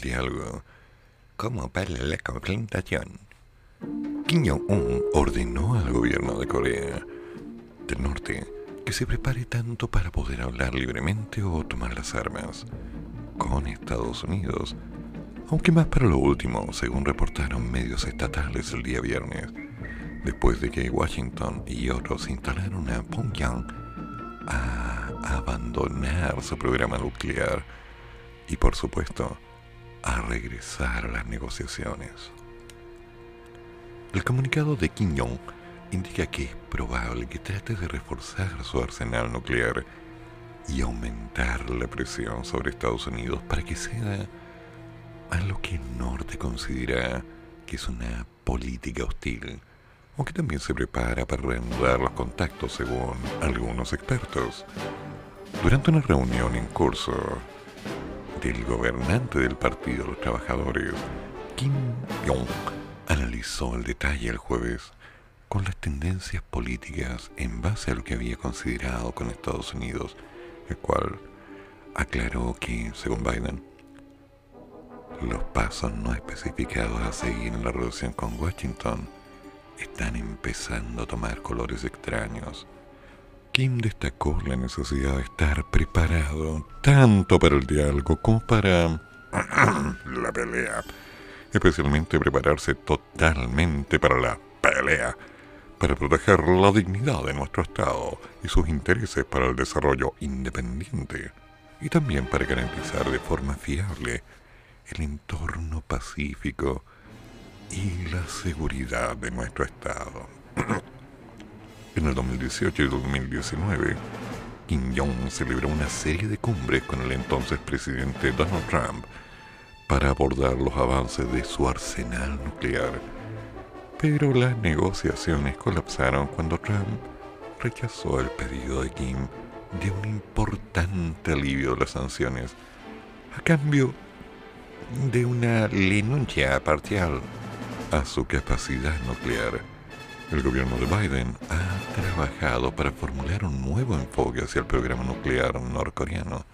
Diálogo como para la confrontación. Kim Jong-un ordenó al gobierno de Corea del Norte que se prepare tanto para poder hablar libremente o tomar las armas con Estados Unidos, aunque más para lo último, según reportaron medios estatales el día viernes, después de que Washington y otros instalaron a Pyongyang a abandonar su programa nuclear y por supuesto a regresar a las negociaciones. El comunicado de Kim Jong indica que es probable que trate de reforzar su arsenal nuclear y aumentar la presión sobre Estados Unidos para que ceda a lo que el norte considera que es una política hostil, aunque también se prepara para reanudar los contactos según algunos expertos. Durante una reunión en curso del gobernante del Partido de los Trabajadores, Kim Jong, analizó el detalle el jueves con las tendencias políticas en base a lo que había considerado con Estados Unidos, el cual aclaró que, según Biden, los pasos no especificados a seguir en la relación con Washington están empezando a tomar colores extraños. Kim destacó la necesidad de estar preparado tanto para el diálogo como para *clears throat* la pelea, especialmente prepararse totalmente para la pelea, para proteger la dignidad de nuestro Estado y sus intereses para el desarrollo independiente, y también para garantizar de forma fiable el entorno pacífico y la seguridad de nuestro Estado. *clears throat* en el 2018 y 2019, Kim Jong celebró una serie de cumbres con el entonces presidente Donald Trump para abordar los avances de su arsenal nuclear. Pero las negociaciones colapsaron cuando Trump rechazó el pedido de Kim de un importante alivio de las sanciones a cambio de una renuncia parcial a su capacidad nuclear. El gobierno de Biden ha trabajado para formular un nuevo enfoque hacia el programa nuclear norcoreano,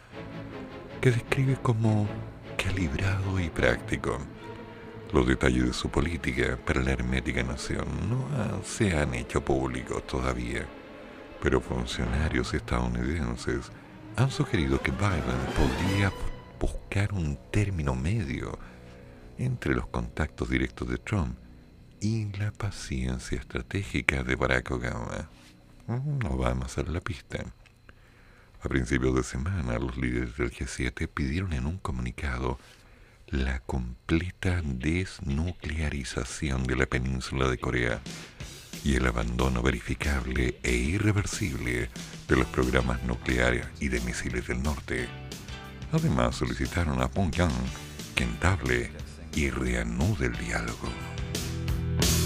que describe como calibrado y práctico. Los detalles de su política para la hermética nación no se han hecho públicos todavía, pero funcionarios estadounidenses han sugerido que Biden podría buscar un término medio entre los contactos directos de Trump y la paciencia estratégica de Barack Obama. Mm, No va a la pista. A principios de semana, los líderes del G7 pidieron en un comunicado la completa desnuclearización de la península de Corea y el abandono verificable e irreversible de los programas nucleares y de misiles del norte. Además, solicitaron a Pyongyang que entable y reanude el diálogo. I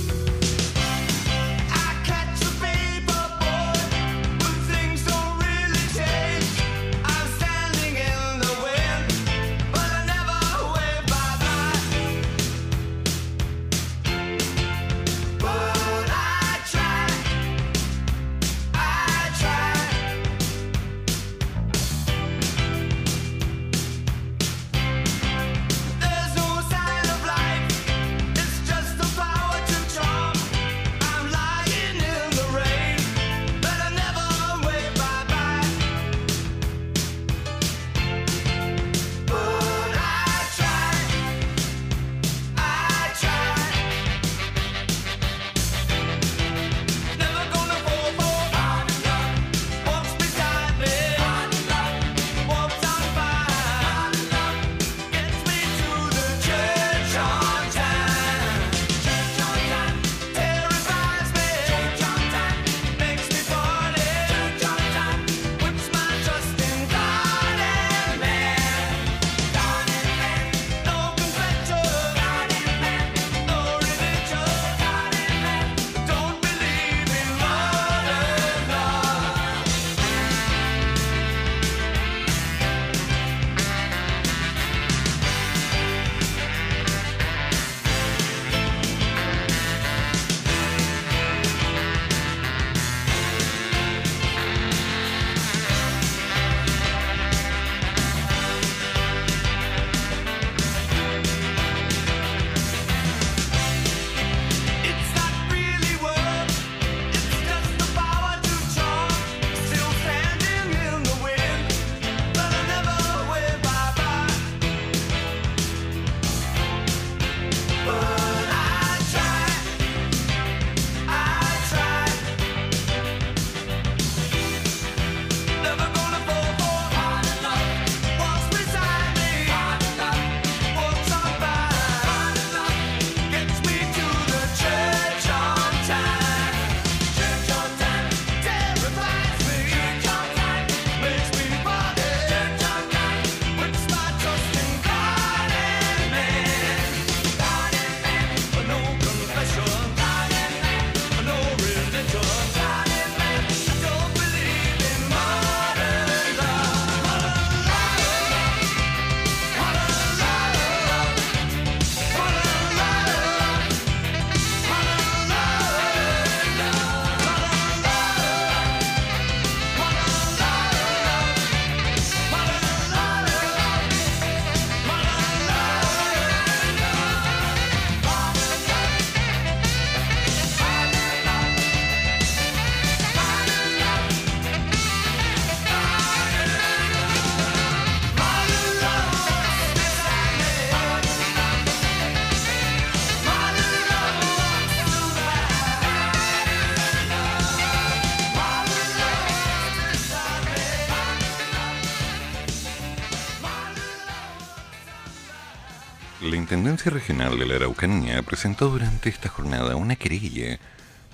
Intendencia Regional de la Araucanía presentó durante esta jornada una querella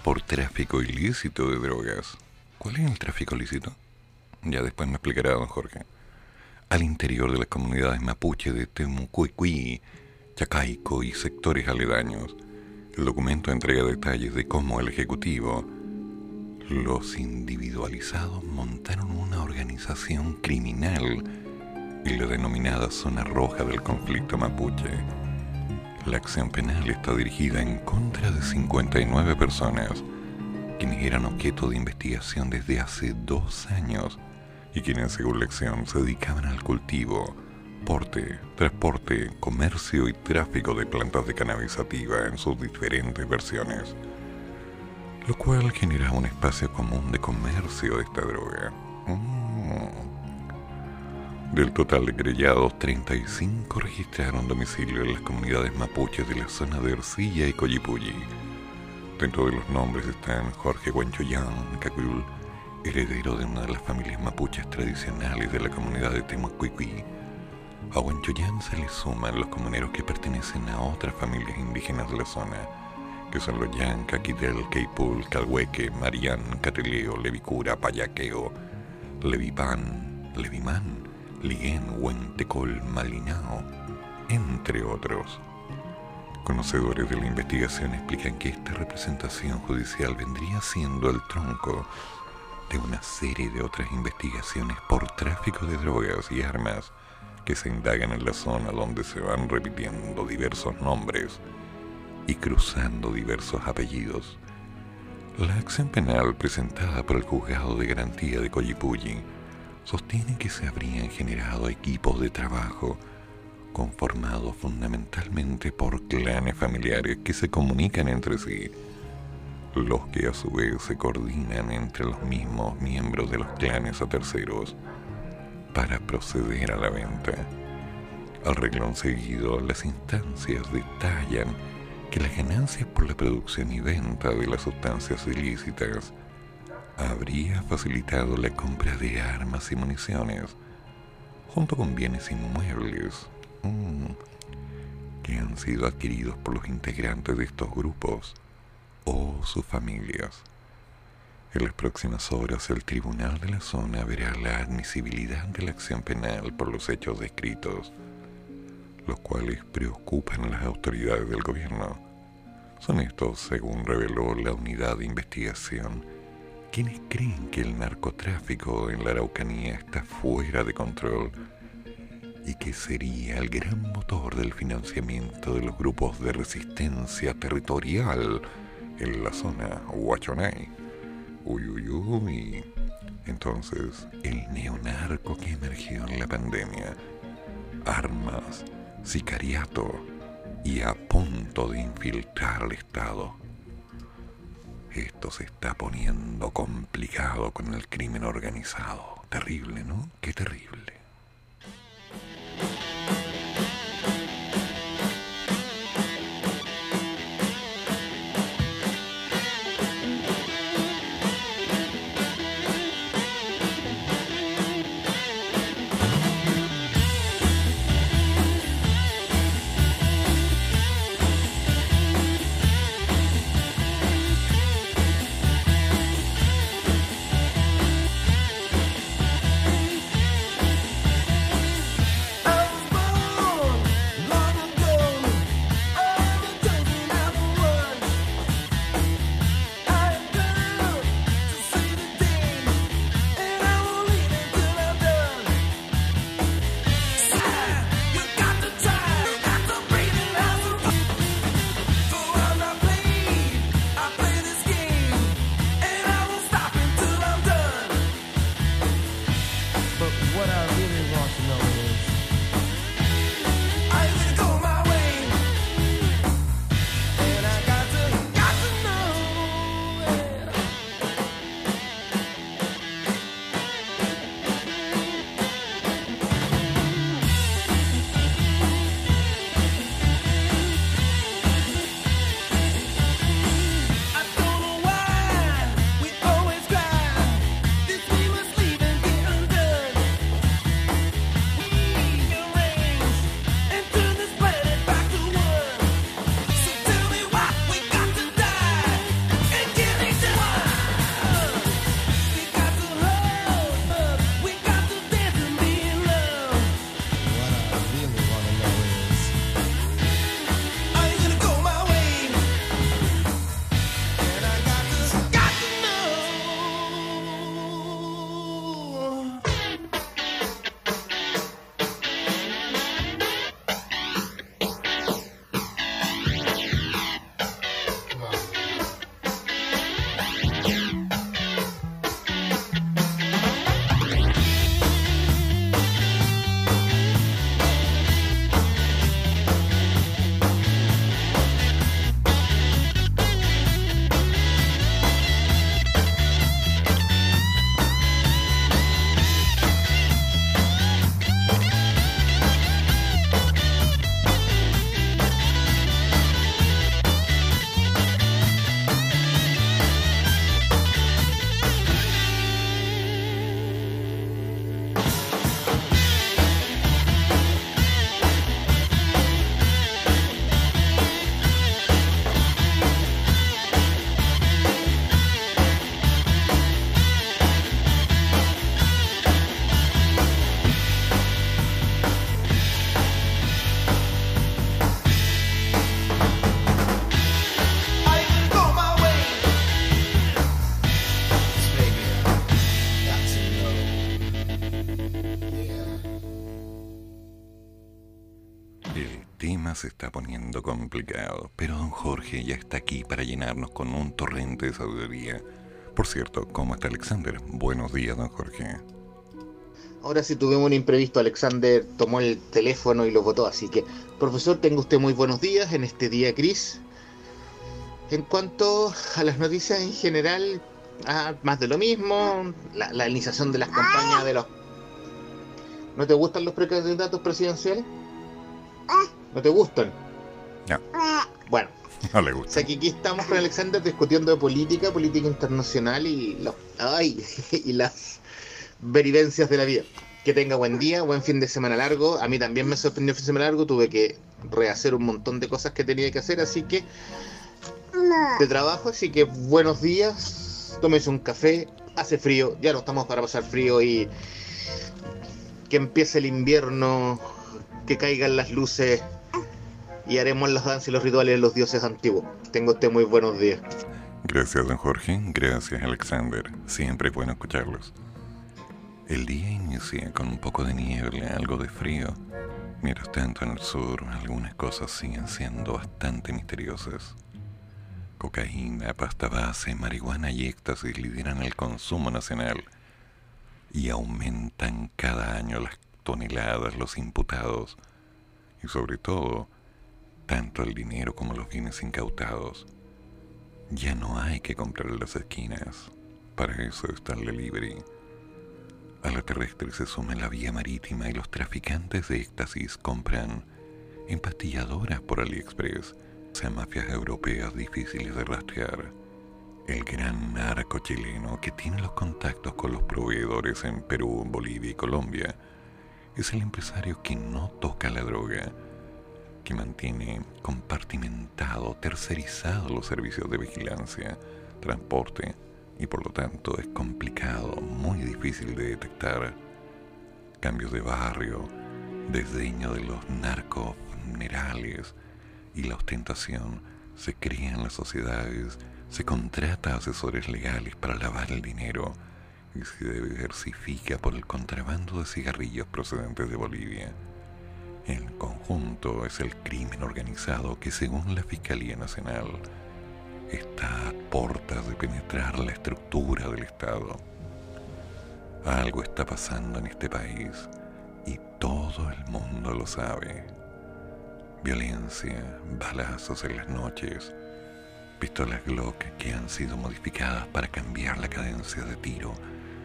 por tráfico ilícito de drogas. ¿Cuál es el tráfico ilícito? Ya después me explicará don Jorge. Al interior de las comunidades mapuche de Temucuicui, Chacaico y sectores aledaños. El documento entrega detalles de cómo el Ejecutivo, los individualizados montaron una organización criminal en la denominada zona roja del conflicto mapuche. La acción penal está dirigida en contra de 59 personas, quienes eran objeto de investigación desde hace dos años y quienes, según la acción, se dedicaban al cultivo, porte, transporte, comercio y tráfico de plantas de cannabis sativa en sus diferentes versiones, lo cual genera un espacio común de comercio de esta droga. Mm. Del total de querellados, 35 registraron domicilio en las comunidades mapuches de la zona de Ercilla y Coyipulli. Dentro de los nombres están Jorge Huanchoyán Cacul, heredero de una de las familias mapuches tradicionales de la comunidad de Temucuicui. A Huanchoyán se le suman los comuneros que pertenecen a otras familias indígenas de la zona, que son los Yanca, Quidel, Queipul, Calhueque, Marián, Cateleo, Levicura, Payaqueo, Levipán, Levimán, Liguén, Huentecol, Malinao, entre otros. Conocedores de la investigación explican que esta representación judicial vendría siendo el tronco de una serie de otras investigaciones por tráfico de drogas y armas que se indagan en la zona donde se van repitiendo diversos nombres y cruzando diversos apellidos. La acción penal presentada por el juzgado de garantía de Coyipulli sostiene que se habrían generado equipos de trabajo conformados fundamentalmente por clanes familiares que se comunican entre sí, los que a su vez se coordinan entre los mismos miembros de los clanes a terceros para proceder a la venta. Al reglón seguido, las instancias detallan que las ganancias por la producción y venta de las sustancias ilícitas habría facilitado la compra de armas y municiones, junto con bienes inmuebles mm, que han sido adquiridos por los integrantes de estos grupos o sus familias. En las próximas horas el tribunal de la zona verá la admisibilidad de la acción penal por los hechos descritos, los cuales preocupan a las autoridades del gobierno. Son estos, según reveló la unidad de investigación, quienes creen que el narcotráfico en la Araucanía está fuera de control y que sería el gran motor del financiamiento de los grupos de resistencia territorial en la zona Huachonay. Uy, uy, uy. Entonces, el neonarco que emergió en la pandemia, armas, sicariato y a punto de infiltrar al Estado. Esto se está poniendo complicado con el crimen organizado. Terrible, ¿no? Qué terrible. Pero don Jorge ya está aquí para llenarnos con un torrente de sabiduría. Por cierto, ¿cómo está Alexander? Buenos días, don Jorge. Ahora sí tuvimos un imprevisto, Alexander tomó el teléfono y lo votó, así que, profesor, tenga usted muy buenos días en este día, Cris. En cuanto a las noticias en general, ah, más de lo mismo, la, la iniciación de las campañas de los... ¿No te gustan los precandidatos presidenciales? ¿No te gustan? No. *laughs* Bueno, No le o sea que aquí estamos con Alexander discutiendo de política, política internacional y, los, ay, *laughs* y las verivencias de la vida. Que tenga buen día, buen fin de semana largo. A mí también me sorprendió el fin de semana largo. Tuve que rehacer un montón de cosas que tenía que hacer, así que de trabajo. Así que buenos días. Tómese un café. Hace frío. Ya no estamos para pasar frío y que empiece el invierno. Que caigan las luces y haremos las danzas y los rituales de los dioses antiguos. Tengo usted muy buenos días. Gracias, don Jorge. Gracias, Alexander. Siempre es bueno escucharlos. El día inicia con un poco de niebla, algo de frío. Mientras tanto, en el sur, algunas cosas siguen siendo bastante misteriosas. Cocaína, pasta base, marihuana y éxtasis lideran el consumo nacional y aumentan cada año las toneladas, los imputados y sobre todo, tanto el dinero como los bienes incautados. Ya no hay que comprar las esquinas. Para eso está el delivery. A la terrestre se suma la vía marítima y los traficantes de éxtasis compran empastilladoras por AliExpress. Sean mafias europeas difíciles de rastrear. El gran narco chileno que tiene los contactos con los proveedores en Perú, Bolivia y Colombia es el empresario que no toca la droga, que mantiene compartimentado, tercerizado los servicios de vigilancia, transporte y por lo tanto es complicado, muy difícil de detectar. Cambios de barrio, desdeño de los narcos minerales y la ostentación se cría en las sociedades, se contrata a asesores legales para lavar el dinero y se diversifica por el contrabando de cigarrillos procedentes de Bolivia. En conjunto es el crimen organizado que según la Fiscalía Nacional está a portas de penetrar la estructura del Estado. Algo está pasando en este país y todo el mundo lo sabe. Violencia, balazos en las noches, pistolas Glock que han sido modificadas para cambiar la cadencia de tiro,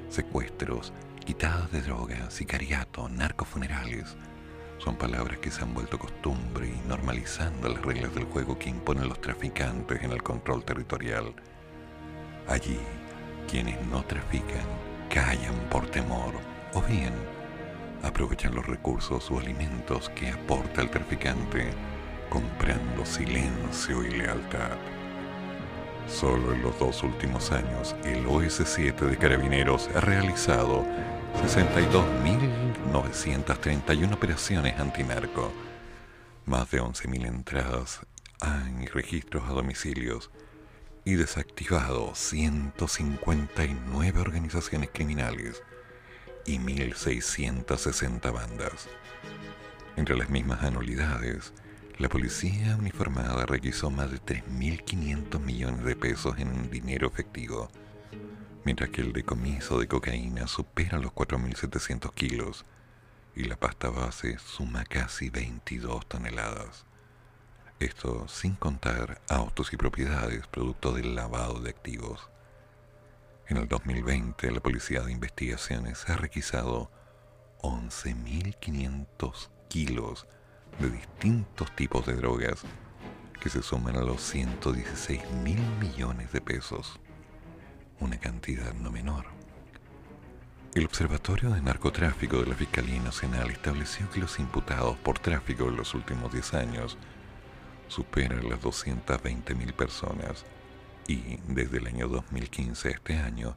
secuestros, quitadas de drogas, sicariato, narcofunerales. Son palabras que se han vuelto costumbre y normalizando las reglas del juego que imponen los traficantes en el control territorial. Allí, quienes no trafican callan por temor o bien aprovechan los recursos o alimentos que aporta el traficante comprando silencio y lealtad. Solo en los dos últimos años, el OS-7 de Carabineros ha realizado 62.931 operaciones antinarco, más de 11.000 entradas en registros a domicilios y desactivado 159 organizaciones criminales y 1.660 bandas. Entre las mismas anualidades, la policía uniformada requisó más de 3.500 millones de pesos en dinero efectivo, mientras que el decomiso de cocaína supera los 4.700 kilos y la pasta base suma casi 22 toneladas. Esto sin contar autos y propiedades producto del lavado de activos. En el 2020, la Policía de Investigaciones ha requisado 11.500 kilos de distintos tipos de drogas que se suman a los 116 mil millones de pesos, una cantidad no menor. El Observatorio de Narcotráfico de la Fiscalía Nacional estableció que los imputados por tráfico en los últimos 10 años superan las 220 mil personas y desde el año 2015 a este año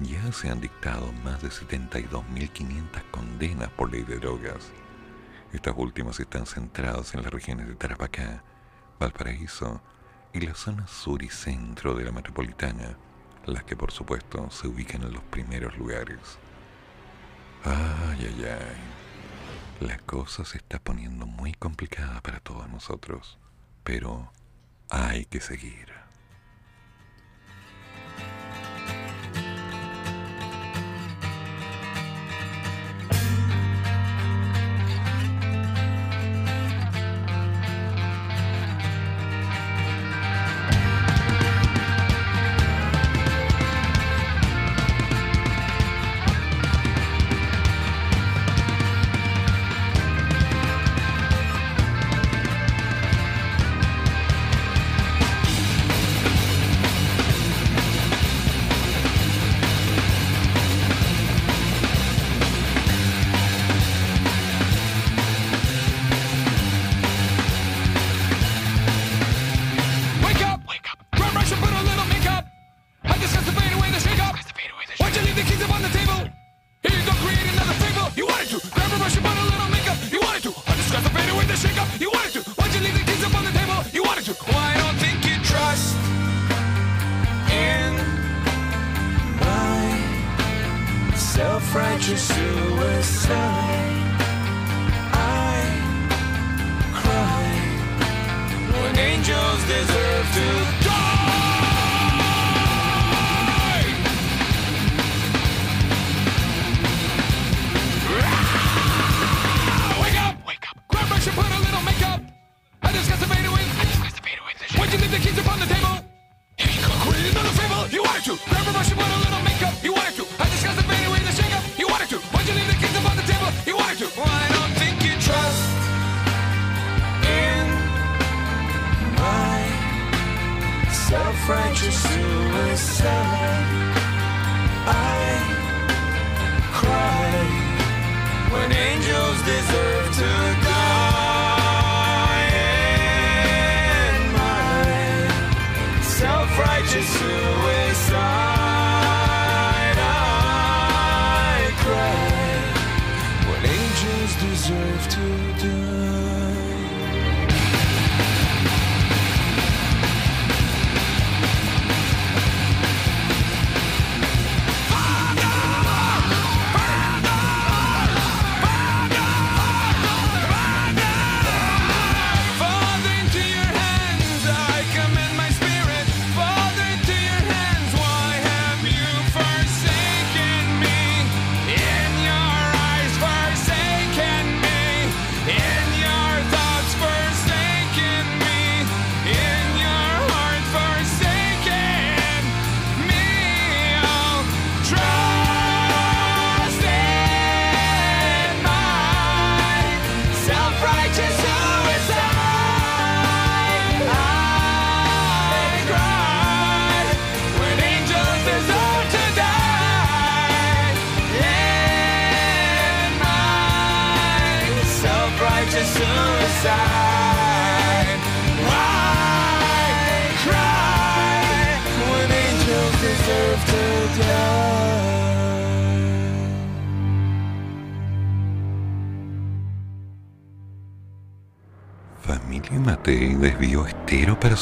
ya se han dictado más de 72.500 condenas por ley de drogas. Estas últimas están centradas en las regiones de Tarapacá, Valparaíso y la zona sur y centro de la metropolitana, las que por supuesto se ubican en los primeros lugares. Ay, ay, ay. La cosa se está poniendo muy complicada para todos nosotros, pero hay que seguir.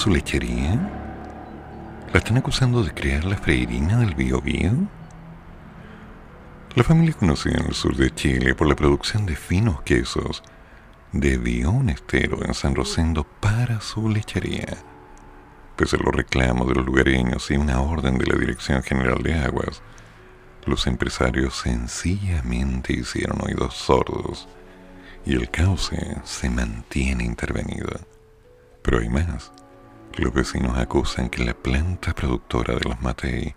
Su lechería? ¿La están acusando de crear la freirina del Biobío? La familia conocida en el sur de Chile por la producción de finos quesos debió un estero en San Rosendo para su lechería. Pese a los reclamos de los lugareños y una orden de la Dirección General de Aguas, los empresarios sencillamente hicieron oídos sordos y el cauce se mantiene intervenido. Pero hay más. Los vecinos acusan que la planta productora de los Matei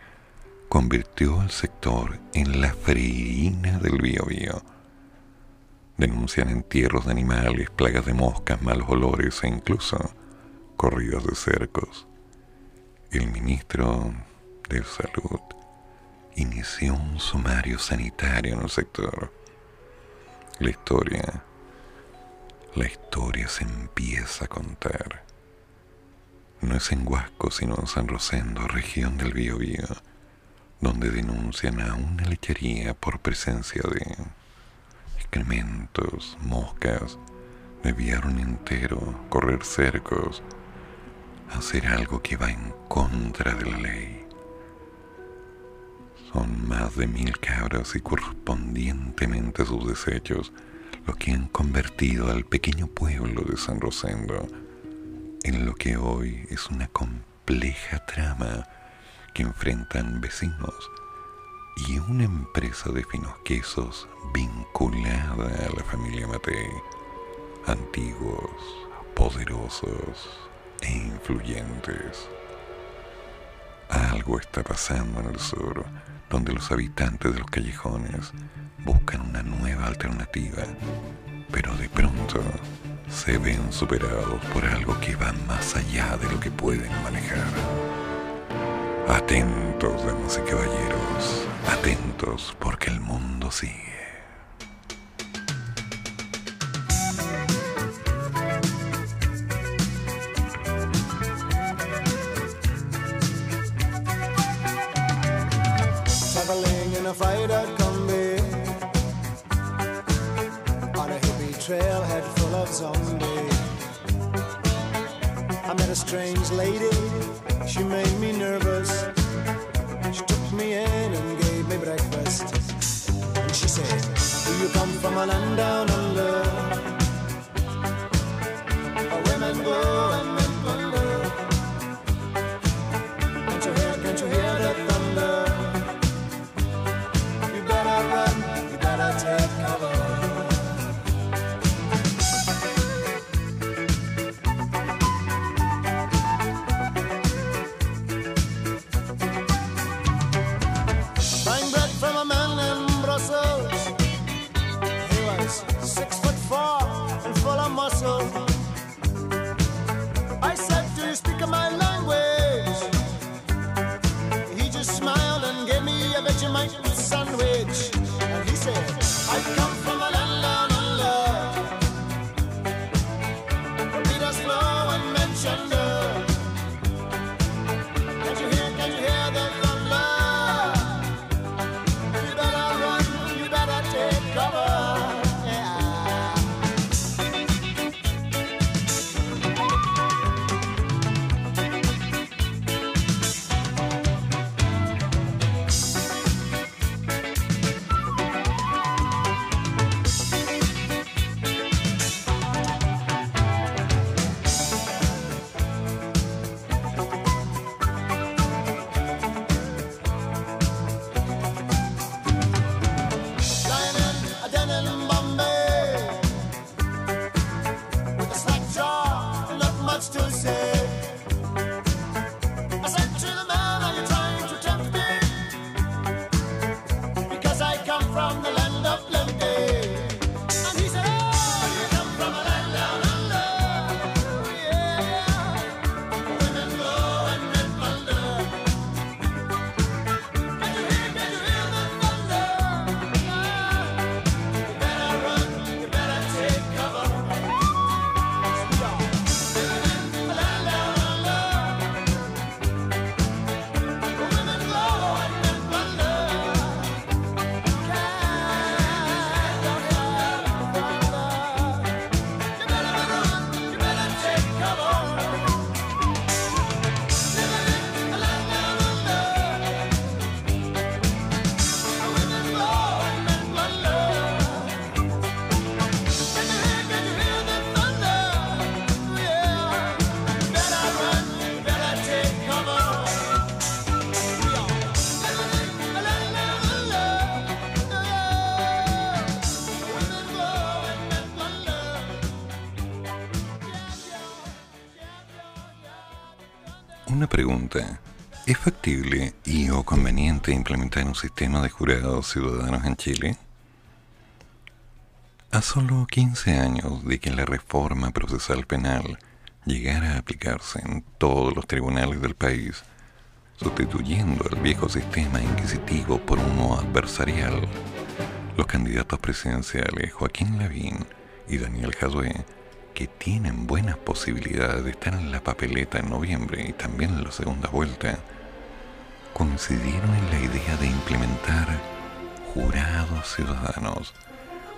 convirtió al sector en la freína del Biobío. Denuncian entierros de animales, plagas de moscas, malos olores e incluso corridas de cercos. El ministro de Salud inició un sumario sanitario en el sector. La historia, la historia se empieza a contar. No es en Huasco, sino en San Rosendo, región del Biobío, donde denuncian a una lechería por presencia de excrementos, moscas, desviar un entero, correr cercos, hacer algo que va en contra de la ley. Son más de mil cabras y correspondientemente sus desechos, los que han convertido al pequeño pueblo de San Rosendo en lo que hoy es una compleja trama que enfrentan vecinos y una empresa de finos quesos vinculada a la familia Matei, antiguos, poderosos e influyentes. Algo está pasando en el sur, donde los habitantes de los callejones buscan una nueva alternativa, pero de pronto se ven superados por algo que va más allá de lo que pueden manejar. Atentos, damas y caballeros, atentos porque el mundo sigue. ¿Es factible y o conveniente implementar un sistema de jurados ciudadanos en Chile? A solo 15 años de que la reforma procesal penal llegara a aplicarse en todos los tribunales del país, sustituyendo el viejo sistema inquisitivo por uno adversarial, los candidatos presidenciales Joaquín Lavín y Daniel Jadue, que tienen buenas posibilidades de estar en la papeleta en noviembre y también en la segunda vuelta, coincidieron en la idea de implementar jurados ciudadanos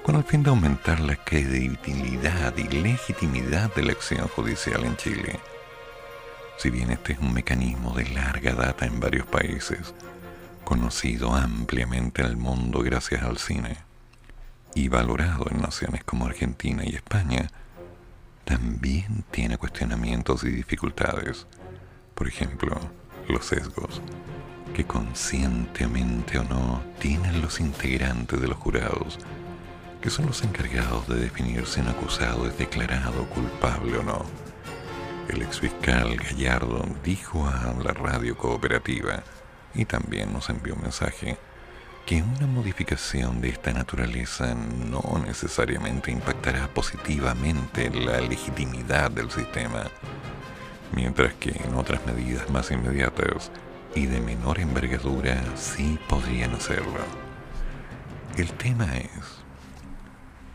con el fin de aumentar la credibilidad y legitimidad de la acción judicial en Chile. Si bien este es un mecanismo de larga data en varios países, conocido ampliamente en el mundo gracias al cine, y valorado en naciones como Argentina y España, también tiene cuestionamientos y dificultades. Por ejemplo, los sesgos que conscientemente o no tienen los integrantes de los jurados, que son los encargados de definir si un acusado es declarado culpable o no. El exfiscal Gallardo dijo a la radio cooperativa y también nos envió un mensaje que una modificación de esta naturaleza no necesariamente impactará positivamente la legitimidad del sistema, mientras que en otras medidas más inmediatas y de menor envergadura sí podrían hacerlo. El tema es,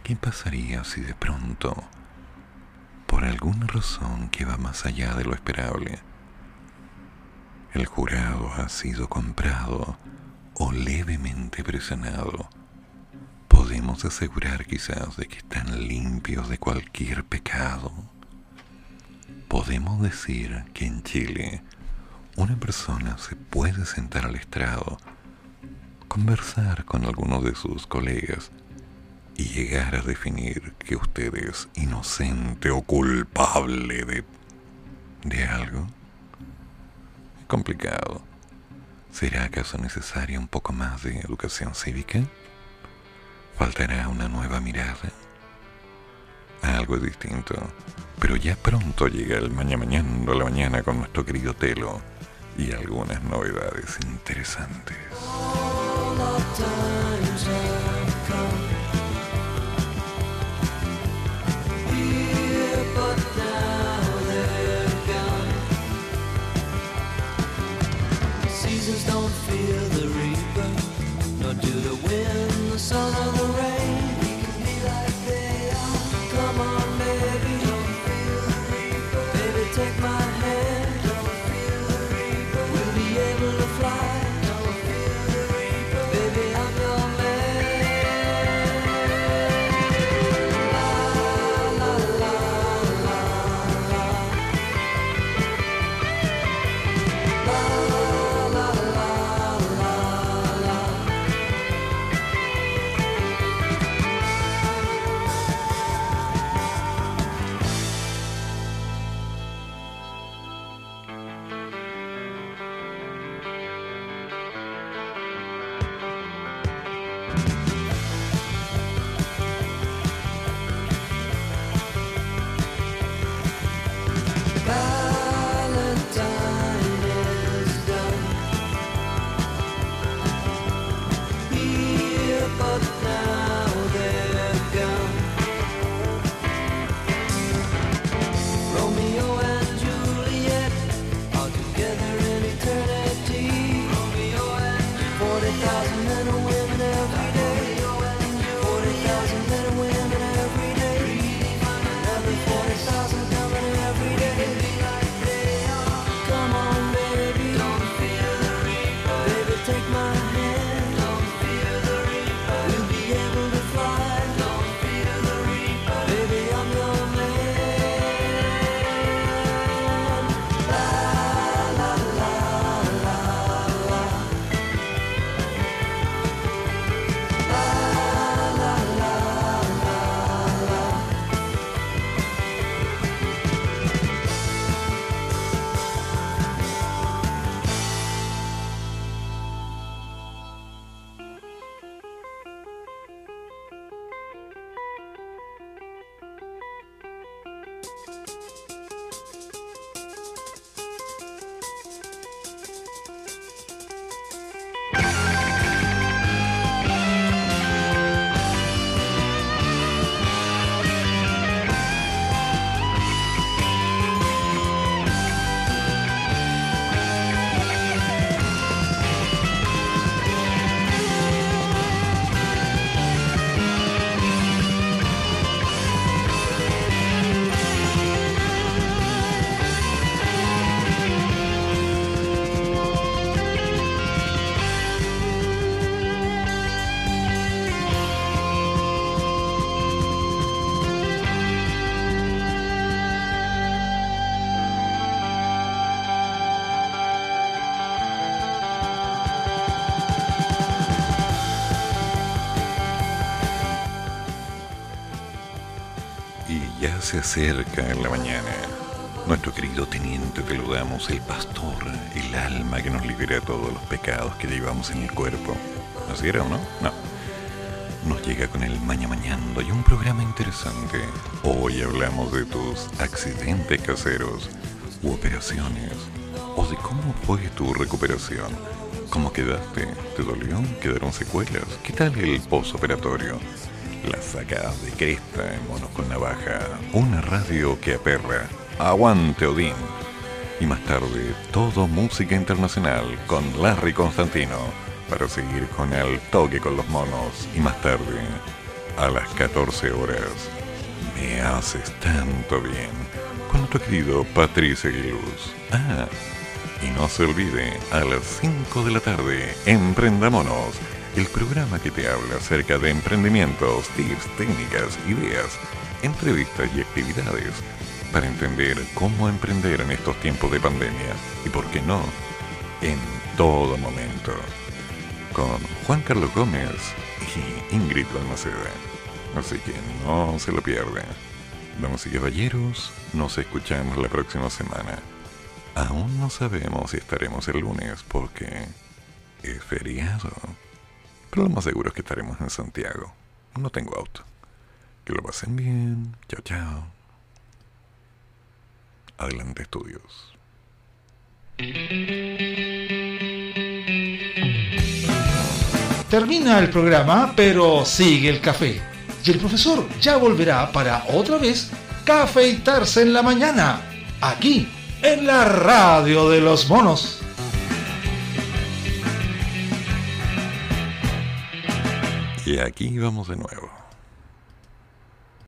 ¿qué pasaría si de pronto, por alguna razón que va más allá de lo esperable, el jurado ha sido comprado o levemente presionado? Podemos asegurar quizás de que están limpios de cualquier pecado. Podemos decir que en Chile una persona se puede sentar al estrado, conversar con algunos de sus colegas y llegar a definir que usted es inocente o culpable de, de algo. Es complicado. ¿Será acaso necesaria un poco más de educación cívica? ¿Faltará una nueva mirada? Algo distinto. Pero ya pronto llega el mañana mañana a la mañana con nuestro querido Telo y algunas novedades interesantes. Se acerca en la mañana. Nuestro querido teniente te lo el pastor, el alma que nos libera todos los pecados que llevamos en el cuerpo. ¿Así era o no? No. Nos llega con el maña mañando y un programa interesante. Hoy hablamos de tus accidentes caseros u operaciones. O de cómo fue tu recuperación. ¿Cómo quedaste? ¿Te dolió? ¿Quedaron secuelas? ¿Qué tal el posoperatorio? Las sacadas de cresta en monos con navaja. Una radio que aperra. Aguante Odín. Y más tarde, todo música internacional con Larry Constantino. Para seguir con el toque con los monos. Y más tarde, a las 14 horas, me haces tanto bien. Con nuestro querido Patricia Aguiluz. Ah, y no se olvide, a las 5 de la tarde, Emprendamonos, el programa que te habla acerca de emprendimientos, tips, técnicas, ideas, entrevistas y actividades para entender cómo emprender en estos tiempos de pandemia y, por qué no, en todo momento. Con Juan Carlos Gómez y Ingrid Balmaceda. Así que no se lo pierdan. Damas y caballeros, nos escuchamos la próxima semana. Aún no sabemos si estaremos el lunes porque es feriado. Pero lo más seguro es que estaremos en Santiago. No tengo auto. Que lo pasen bien. Chao, chao. Adelante estudios. Termina el programa, pero sigue el café. Y el profesor ya volverá para otra vez cafeitarse en la mañana, aquí, en la radio de los monos. Y aquí vamos de nuevo.